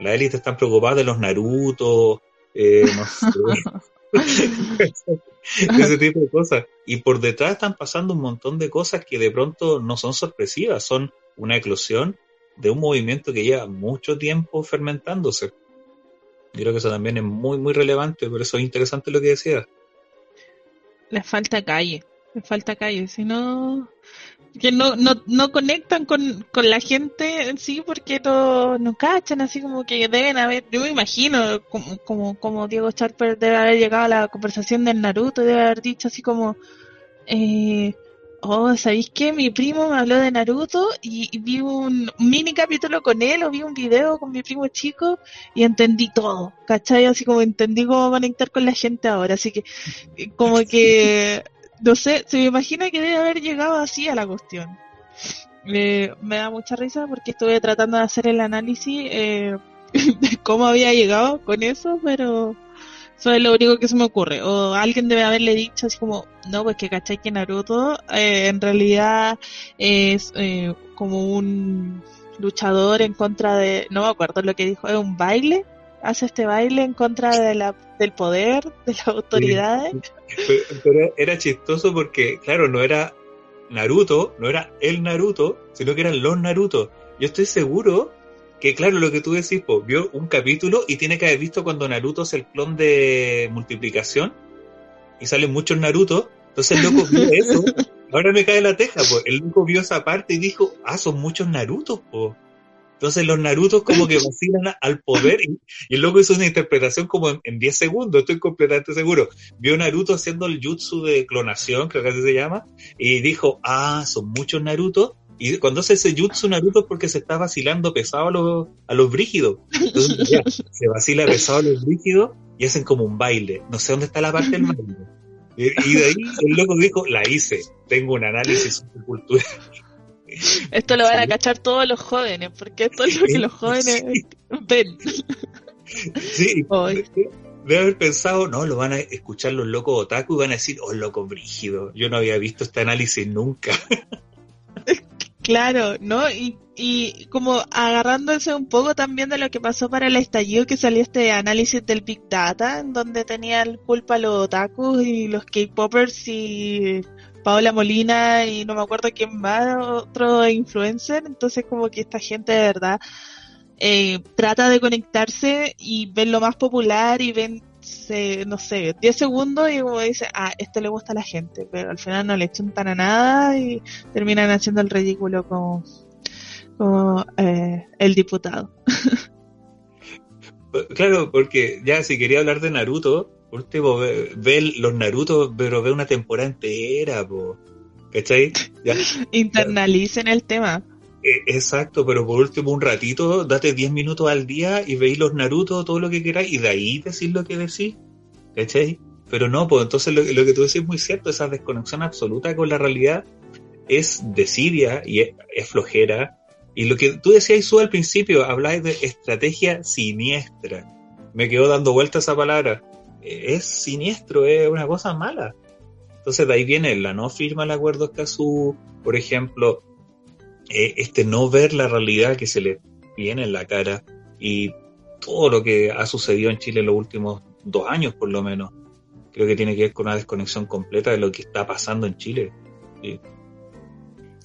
Las élites están preocupadas de los Naruto, eh, no sé, ese tipo de cosas. Y por detrás están pasando un montón de cosas que de pronto no son sorpresivas, son una eclosión de un movimiento que lleva mucho tiempo fermentándose. Yo creo que eso también es muy, muy relevante, por eso es interesante lo que decías. Les falta calle, les falta calle, si no, que no, no, no conectan con, con la gente en sí porque no, no cachan, así como que deben haber, yo me imagino, como, como, como Diego Charper debe haber llegado a la conversación del Naruto debe haber dicho así como, eh, oh, ¿sabéis qué? Mi primo me habló de Naruto y, y vi un mini capítulo con él o vi un video con mi primo chico y entendí todo, ¿cachai? Así como entendí cómo conectar con la gente ahora, así que eh, como que, no sé, se me imagina que debe haber llegado así a la cuestión. Eh, me da mucha risa porque estuve tratando de hacer el análisis eh, de cómo había llegado con eso, pero eso es lo único que se me ocurre. O alguien debe haberle dicho así como, no, pues que cachai que Naruto eh, en realidad es eh, como un luchador en contra de, no me acuerdo lo que dijo, es un baile, hace este baile en contra de la, del poder, de las autoridades. Pero, era chistoso porque, claro, no era Naruto, no era el Naruto, sino que eran los Naruto. Yo estoy seguro que, claro, lo que tú decís, pues, vio un capítulo y tiene que haber visto cuando Naruto es el clon de multiplicación y salen muchos Naruto. Entonces el loco vio eso. Ahora me cae la teja, pues. El loco vio esa parte y dijo, ah, son muchos Narutos, pues. Entonces los Narutos como que vacilan al poder y, y el loco hizo una interpretación como en, en 10 segundos, estoy completamente seguro. Vio Naruto haciendo el jutsu de clonación, creo que así se llama, y dijo, ah, son muchos Naruto. Y cuando hace ese jutsu Naruto es porque se está vacilando pesado a los, a los brígidos. Entonces ya, se vacila pesado a los brígidos y hacen como un baile. No sé dónde está la parte del baile. Y, de ahí el loco dijo, la hice, tengo un análisis cultural. Esto lo van a cachar todos los jóvenes, porque esto es lo que los jóvenes ven. Sí, debe haber pensado, no, lo van a escuchar los locos otaku y van a decir, oh, loco brígido. Yo no había visto este análisis nunca. Claro, ¿no? Y, y como agarrándose un poco también de lo que pasó para el estallido, que salió este análisis del Big Data, en donde tenían culpa los otakus y los K-Poppers y Paola Molina y no me acuerdo quién más, otro influencer. Entonces como que esta gente de verdad eh, trata de conectarse y ven lo más popular y ven, se- no sé, 10 segundos y como dice, ah, esto le gusta a la gente, pero al final no le chuntan a nada y terminan haciendo el ridículo como, como eh, el diputado. Claro, porque ya si quería hablar de Naruto, por último ve, ve los Naruto, pero ve una temporada entera, po. ¿Cachai? Ya, Internalicen el tema. eh, exacto, pero por último un ratito, date 10 minutos al día y veis los Naruto, todo lo que queráis, y de ahí decís lo que decís. ¿Cachai? Pero no, pues entonces lo, lo que tú decís es muy cierto, esa desconexión absoluta con la realidad es desidia y es, es flojera. Y lo que tú decías, Su, al principio, habláis de estrategia siniestra. Me quedó dando vuelta esa palabra. Eh, Es siniestro, es una cosa mala. Entonces de ahí viene la no firma el acuerdo Escazú, por ejemplo, eh, este no ver la realidad que se le viene en la cara y todo lo que ha sucedido en Chile en los últimos dos años por lo menos. creo que tiene que ver con una desconexión completa de lo que está pasando en Chile.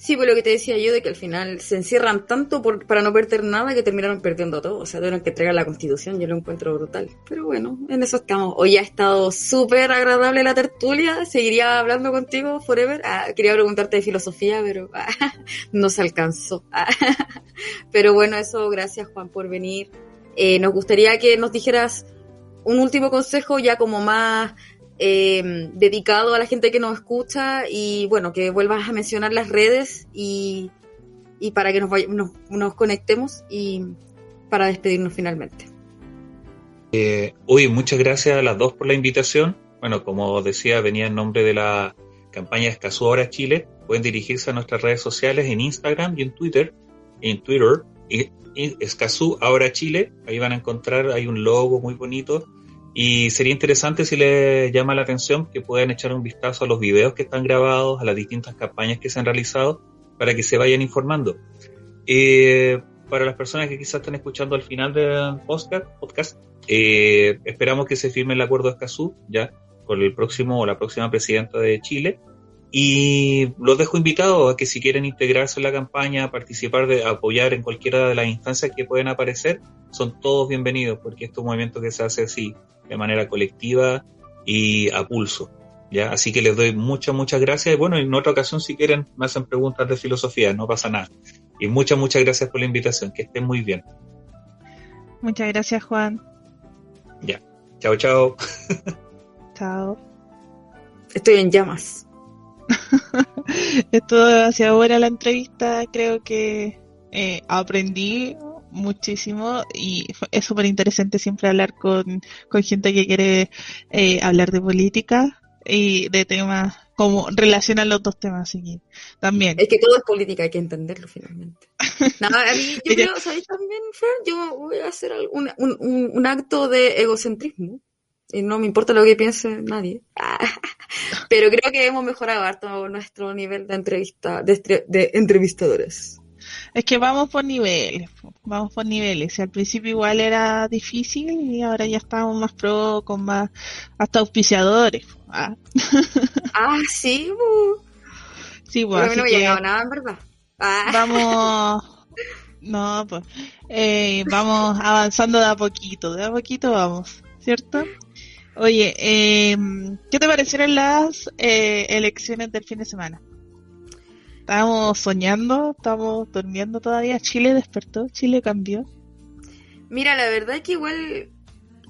Sí, pues lo que te decía yo de que al final se encierran tanto por, para no perder nada que terminaron perdiendo todo. O sea, tuvieron que entregar la constitución, yo lo encuentro brutal. Pero bueno, en eso estamos. Hoy ha estado súper agradable la tertulia. Seguiría hablando contigo forever. Ah, quería preguntarte de filosofía, pero ah, no se alcanzó. Pero bueno, eso, gracias Juan por venir. Eh, nos gustaría que nos dijeras un último consejo ya como más eh, dedicado a la gente que nos escucha y bueno, que vuelvas a mencionar las redes y, y para que nos, nos, nos, conectemos y para despedirnos finalmente. Eh, muchas gracias a las dos por la invitación. Bueno, como decía, venía en nombre de la campaña Escazú Ahora Chile. Pueden dirigirse a nuestras redes sociales en Instagram y en Twitter. En Twitter, Escazú Ahora Chile. Ahí van a encontrar, hay un logo muy bonito y sería interesante si les llama la atención que puedan echar un vistazo a los videos que están grabados, a las distintas campañas que se han realizado, para que se vayan informando. Eh, para las personas que quizás están escuchando al final del podcast, podcast eh, esperamos que se firme el acuerdo de Escazú ya con el próximo o la próxima presidenta de Chile. Y los dejo invitados a que si quieren integrarse en la campaña, participar, de apoyar en cualquiera de las instancias que pueden aparecer, son todos bienvenidos, porque este es un movimiento que se hace así, de manera colectiva y a pulso. ¿ya? Así que les doy muchas, muchas gracias. Y bueno, en otra ocasión, si quieren, me hacen preguntas de filosofía, no pasa nada. Y muchas, muchas gracias por la invitación. Que estén muy bien. Muchas gracias, Juan. Ya. Chao, chao. chao. Estoy en llamas. Esto hacia ahora la entrevista. Creo que eh, aprendí muchísimo y es súper interesante siempre hablar con, con gente que quiere eh, hablar de política y de temas como relacionan los dos temas así también es que todo es política hay que entenderlo finalmente Nada, a mí, yo creo ¿sabéis también Fer? yo voy a hacer un, un, un, acto de egocentrismo y no me importa lo que piense nadie pero creo que hemos mejorado harto nuestro nivel de entrevista de, de entrevistadores es que vamos por niveles, vamos por niveles. al principio igual era difícil y ahora ya estamos más pro, con más, hasta auspiciadores. Ah, ah sí, Sí, pues. a mí no me llegado nada, en verdad. Ah. Vamos, no, pues, eh, vamos avanzando de a poquito, de a poquito vamos, ¿cierto? Oye, eh, ¿qué te parecieron las eh, elecciones del fin de semana? Estábamos soñando, estamos durmiendo todavía. Chile despertó, Chile cambió. Mira, la verdad es que igual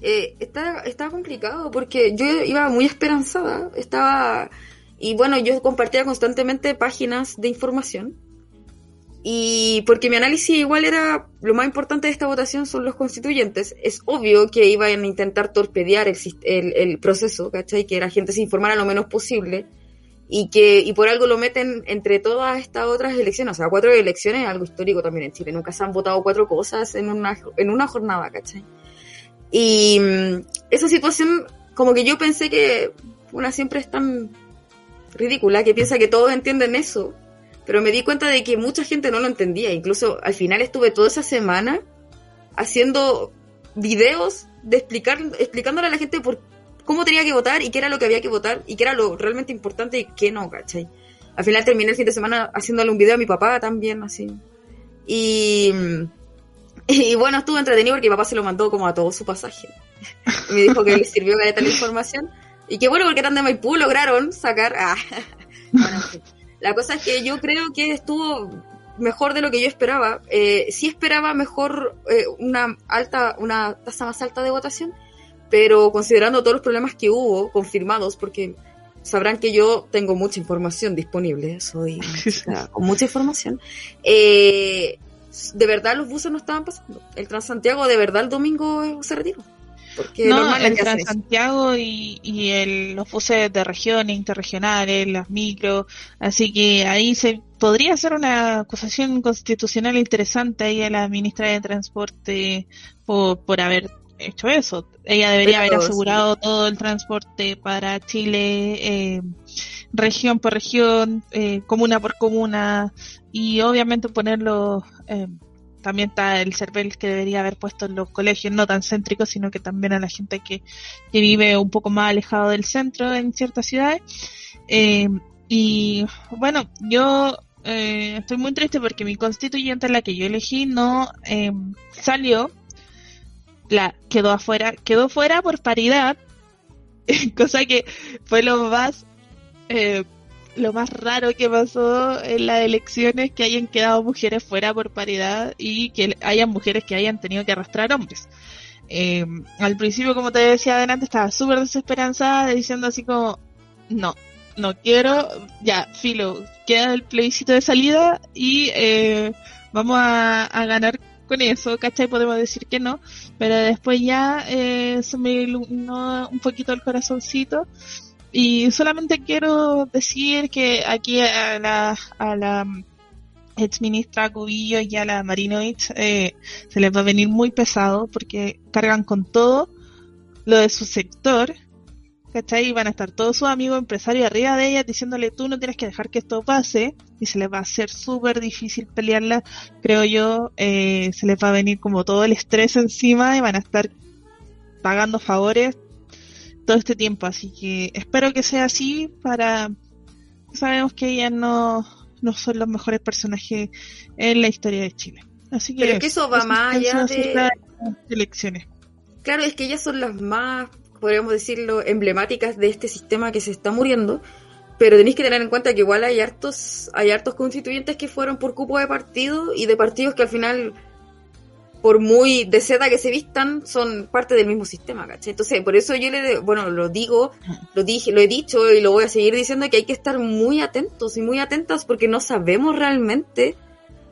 eh, está, complicado porque yo iba muy esperanzada. Estaba. Y bueno, yo compartía constantemente páginas de información. Y porque mi análisis igual era lo más importante de esta votación son los constituyentes. Es obvio que iban a intentar torpedear el, el, el proceso, ¿cachai? Que la gente se informara lo menos posible y que y por algo lo meten entre todas estas otras elecciones, o sea, cuatro elecciones algo histórico también en Chile, nunca se han votado cuatro cosas en una, en una jornada, ¿cachai? Y mm, esa situación, como que yo pensé que una siempre es tan ridícula, que piensa que todos entienden eso, pero me di cuenta de que mucha gente no lo entendía, incluso al final estuve toda esa semana haciendo videos de explicar, explicándole a la gente por cómo tenía que votar y qué era lo que había que votar y qué era lo realmente importante y qué no, ¿cachai? Al final terminé el fin de semana haciéndole un video a mi papá también, así. Y, y bueno, estuvo entretenido porque mi papá se lo mandó como a todo su pasaje. Me dijo que le sirvió que la información. Y qué bueno porque eran de Maipú, lograron sacar... Ah. Bueno, la cosa es que yo creo que estuvo mejor de lo que yo esperaba. Eh, sí esperaba mejor eh, una alta, una tasa más alta de votación, pero considerando todos los problemas que hubo confirmados, porque sabrán que yo tengo mucha información disponible, soy con mucha información, eh, de verdad los buses no estaban pasando. El Transantiago de verdad el domingo se retiró. Porque no, el Transantiago y, y el, los buses de regiones, interregionales, las micro, así que ahí se podría hacer una acusación constitucional interesante ahí a la ministra de Transporte por, por haber hecho eso. Ella debería haber asegurado todo el transporte para Chile, eh, región por región, eh, comuna por comuna, y obviamente ponerlo, eh, también está el CERVEL que debería haber puesto en los colegios no tan céntricos, sino que también a la gente que, que vive un poco más alejado del centro en ciertas ciudades. Eh, y bueno, yo eh, estoy muy triste porque mi constituyente, la que yo elegí, no eh, salió, la quedó afuera, quedó fuera por paridad, cosa que fue lo más eh, lo más raro que pasó en las elecciones que hayan quedado mujeres fuera por paridad y que hayan mujeres que hayan tenido que arrastrar hombres. Eh, al principio, como te decía adelante, estaba súper desesperanzada diciendo así como, no, no quiero, ya, filo, queda el plebiscito de salida y eh, vamos a, a, ganar con eso, ¿cachai? Podemos decir que no, pero después ya eh, se me iluminó un poquito el corazoncito y solamente quiero decir que aquí a la, a la ex ministra Cubillo y a la Marinovich eh, se les va a venir muy pesado porque cargan con todo lo de su sector, ¿cachai? Y van a estar todos sus amigos empresarios arriba de ellas diciéndole tú no tienes que dejar que esto pase y se les va a hacer súper difícil pelearla, creo yo, eh, se les va a venir como todo el estrés encima y van a estar pagando favores todo este tiempo, así que espero que sea así para sabemos que ellas no, no son los mejores personajes en la historia de Chile. Así que Pero es que eso va más allá de elecciones. Claro, es que ellas son las más, podríamos decirlo, emblemáticas de este sistema que se está muriendo. Pero tenéis que tener en cuenta que igual hay hartos, hay hartos constituyentes que fueron por cupo de partido y de partidos que al final por muy de seda que se vistan, son parte del mismo sistema, ¿cachai? Entonces, por eso yo le, bueno, lo digo, lo dije, lo he dicho y lo voy a seguir diciendo que hay que estar muy atentos y muy atentas porque no sabemos realmente,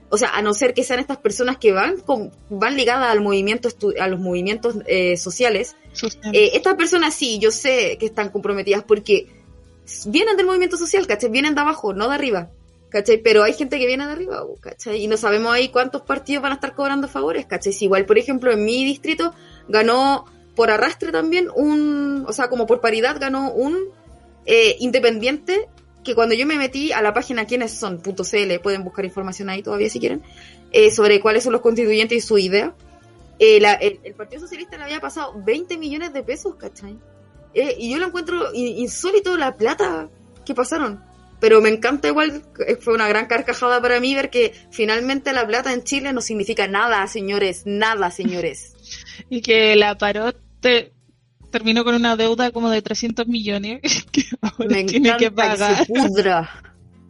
o sea, a no ser que sean estas personas que van con, van ligadas al movimiento, a los movimientos eh, sociales, eh, estas personas sí, yo sé que están comprometidas porque vienen del movimiento social, ¿cachai? Vienen de abajo, no de arriba. ¿Cachai? Pero hay gente que viene de arriba, ¿cachai? Y no sabemos ahí cuántos partidos van a estar cobrando favores, ¿cachai? Si igual, por ejemplo, en mi distrito ganó por arrastre también un, o sea, como por paridad ganó un eh, independiente que cuando yo me metí a la página quiénes son, .cl, pueden buscar información ahí todavía si quieren, eh, sobre cuáles son los constituyentes y su idea. Eh, el, el, Partido Socialista le había pasado 20 millones de pesos, ¿cachai? Eh, y yo lo encuentro insólito la plata que pasaron pero me encanta igual, fue una gran carcajada para mí ver que finalmente la plata en Chile no significa nada, señores, nada, señores. y que la Parot te, terminó con una deuda como de 300 millones que ahora me tiene que pagar. Que se pudra.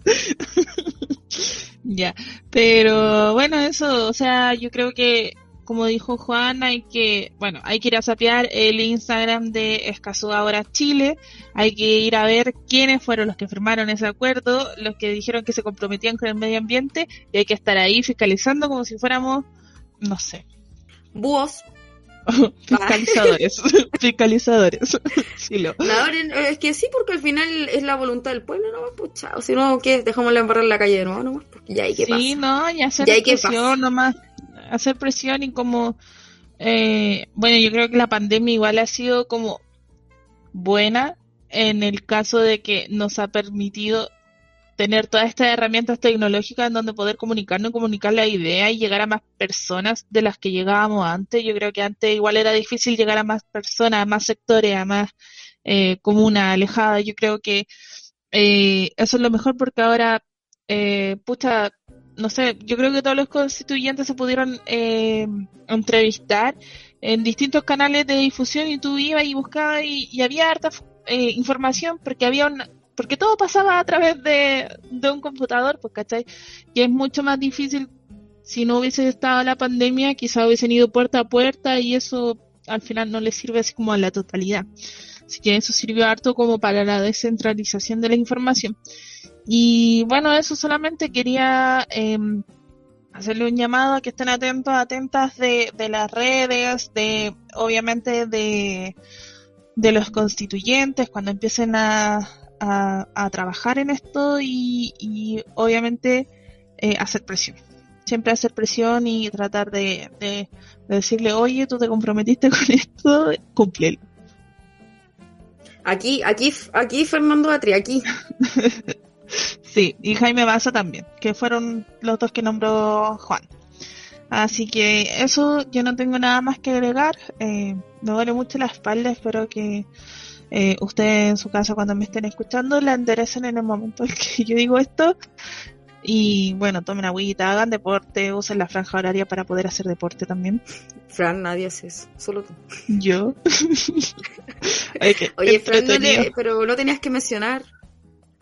ya, pero bueno, eso, o sea, yo creo que como dijo Juan, hay que, bueno, hay que ir a sapear el Instagram de Escazú Ahora Chile, hay que ir a ver quiénes fueron los que firmaron ese acuerdo, los que dijeron que se comprometían con el medio ambiente, y hay que estar ahí fiscalizando como si fuéramos, no sé. Búhos. fiscalizadores, fiscalizadores. sí, lo. No, es que sí, porque al final es la voluntad del pueblo, no pucha, o si no, ¿qué? Dejamos la embarrar en la calle de nuevo, nomás, porque ya hay que Sí, no, ya hacer Ya hay que nomás, hacer presión y como, eh, bueno, yo creo que la pandemia igual ha sido como buena en el caso de que nos ha permitido tener todas estas herramientas tecnológicas en donde poder comunicarnos, comunicar la idea y llegar a más personas de las que llegábamos antes. Yo creo que antes igual era difícil llegar a más personas, a más sectores, a más eh, comunas alejadas. Yo creo que eh, eso es lo mejor porque ahora, eh, pucha, no sé, yo creo que todos los constituyentes se pudieron eh, entrevistar en distintos canales de difusión y tú ibas y buscabas y, había harta eh, información porque había un, porque todo pasaba a través de, de un computador, pues, ¿cachai? Y es mucho más difícil si no hubiese estado la pandemia, quizá hubiesen ido puerta a puerta y eso al final no les sirve así como a la totalidad. Así que eso sirvió harto como para la descentralización de la información. Y bueno, eso solamente quería eh, hacerle un llamado a que estén atentos, atentas de, de las redes, de obviamente de, de los constituyentes cuando empiecen a, a, a trabajar en esto y, y obviamente eh, hacer presión. Siempre hacer presión y tratar de, de, de decirle, oye, tú te comprometiste con esto, cúmplelo. Aquí, aquí, aquí Fernando Atri, aquí. sí, y Jaime Baza también, que fueron los dos que nombró Juan. Así que eso, yo no tengo nada más que agregar. Eh, me duele mucho la espalda, espero que eh, ustedes en su casa cuando me estén escuchando la enderecen en el momento en que yo digo esto. Y bueno, tomen agüita, hagan deporte, usen la franja horaria para poder hacer deporte también. Fran, nadie hace eso, solo tú. Yo. Oye, Fran, pero no tenías que mencionar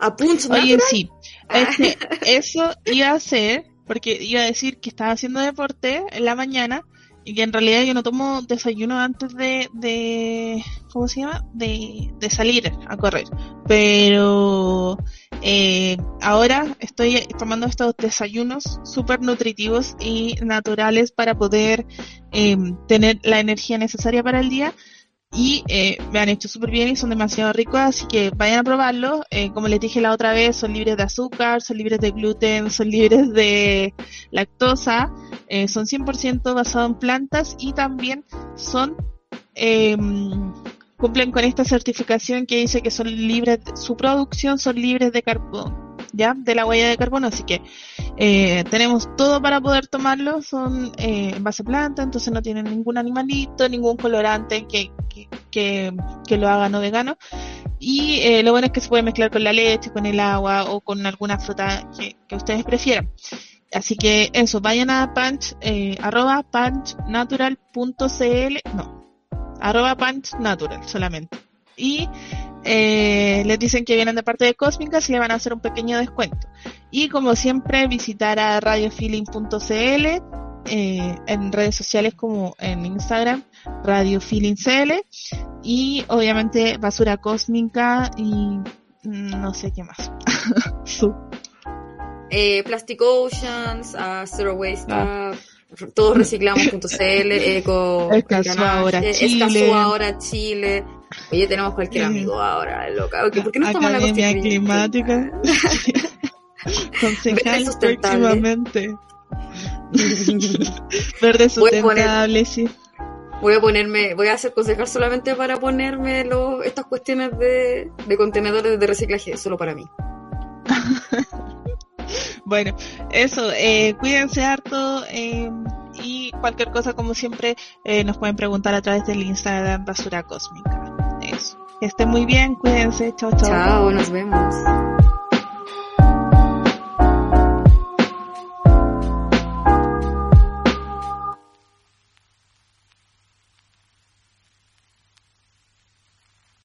a Punch Oye, sí. Este, eso iba a ser, porque iba a decir que estaba haciendo deporte en la mañana y que en realidad yo no tomo desayuno antes de, de ¿cómo se llama? De, de salir a correr. Pero eh, ahora estoy tomando estos desayunos súper nutritivos y naturales para poder eh, tener la energía necesaria para el día y eh, me han hecho súper bien y son demasiado ricos, así que vayan a probarlo. Eh, como les dije la otra vez, son libres de azúcar, son libres de gluten, son libres de lactosa, eh, son 100% basados en plantas y también son em, cumplen con esta certificación que dice que son libres, su producción son libres de carbono ya de la huella de carbono, así que eh, tenemos todo para poder tomarlo, son eh, en base planta, entonces no tienen ningún animalito, ningún colorante que, que, que, lo haga no vegano. Y eh, lo bueno es que se puede mezclar con la leche, con el agua o con alguna fruta que, que ustedes prefieran. Así que eso, vayan a punch, eh, arroba punchnatural.cl, no, arroba punchnatural solamente. Y eh, les dicen que vienen de parte de Cósmicas y le van a hacer un pequeño descuento. Y como siempre, visitar a radiofeeling.cl eh, en redes sociales como en Instagram, radiofeelingcl y obviamente Basura Cósmica y no sé qué más. eh, Plastic Oceans, uh, Zero Waste ah. todos reciclamos.cl, Eco, Escazú ahora Chile. ahora Chile. Oye, tenemos cualquier amigo ahora, loca. ¿Por qué no estamos Academia en la climática? Concejal próximamente. Verde sustentable, sí. Voy a ponerme, voy a hacer concejal solamente para ponerme los, estas cuestiones de, de contenedores de reciclaje, solo para mí. bueno, eso, eh, cuídense harto eh, y cualquier cosa, como siempre, eh, nos pueden preguntar a través del Instagram Basura Cósmica. Que estén muy bien, cuídense, chao, chao. Chao, nos vemos.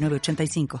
85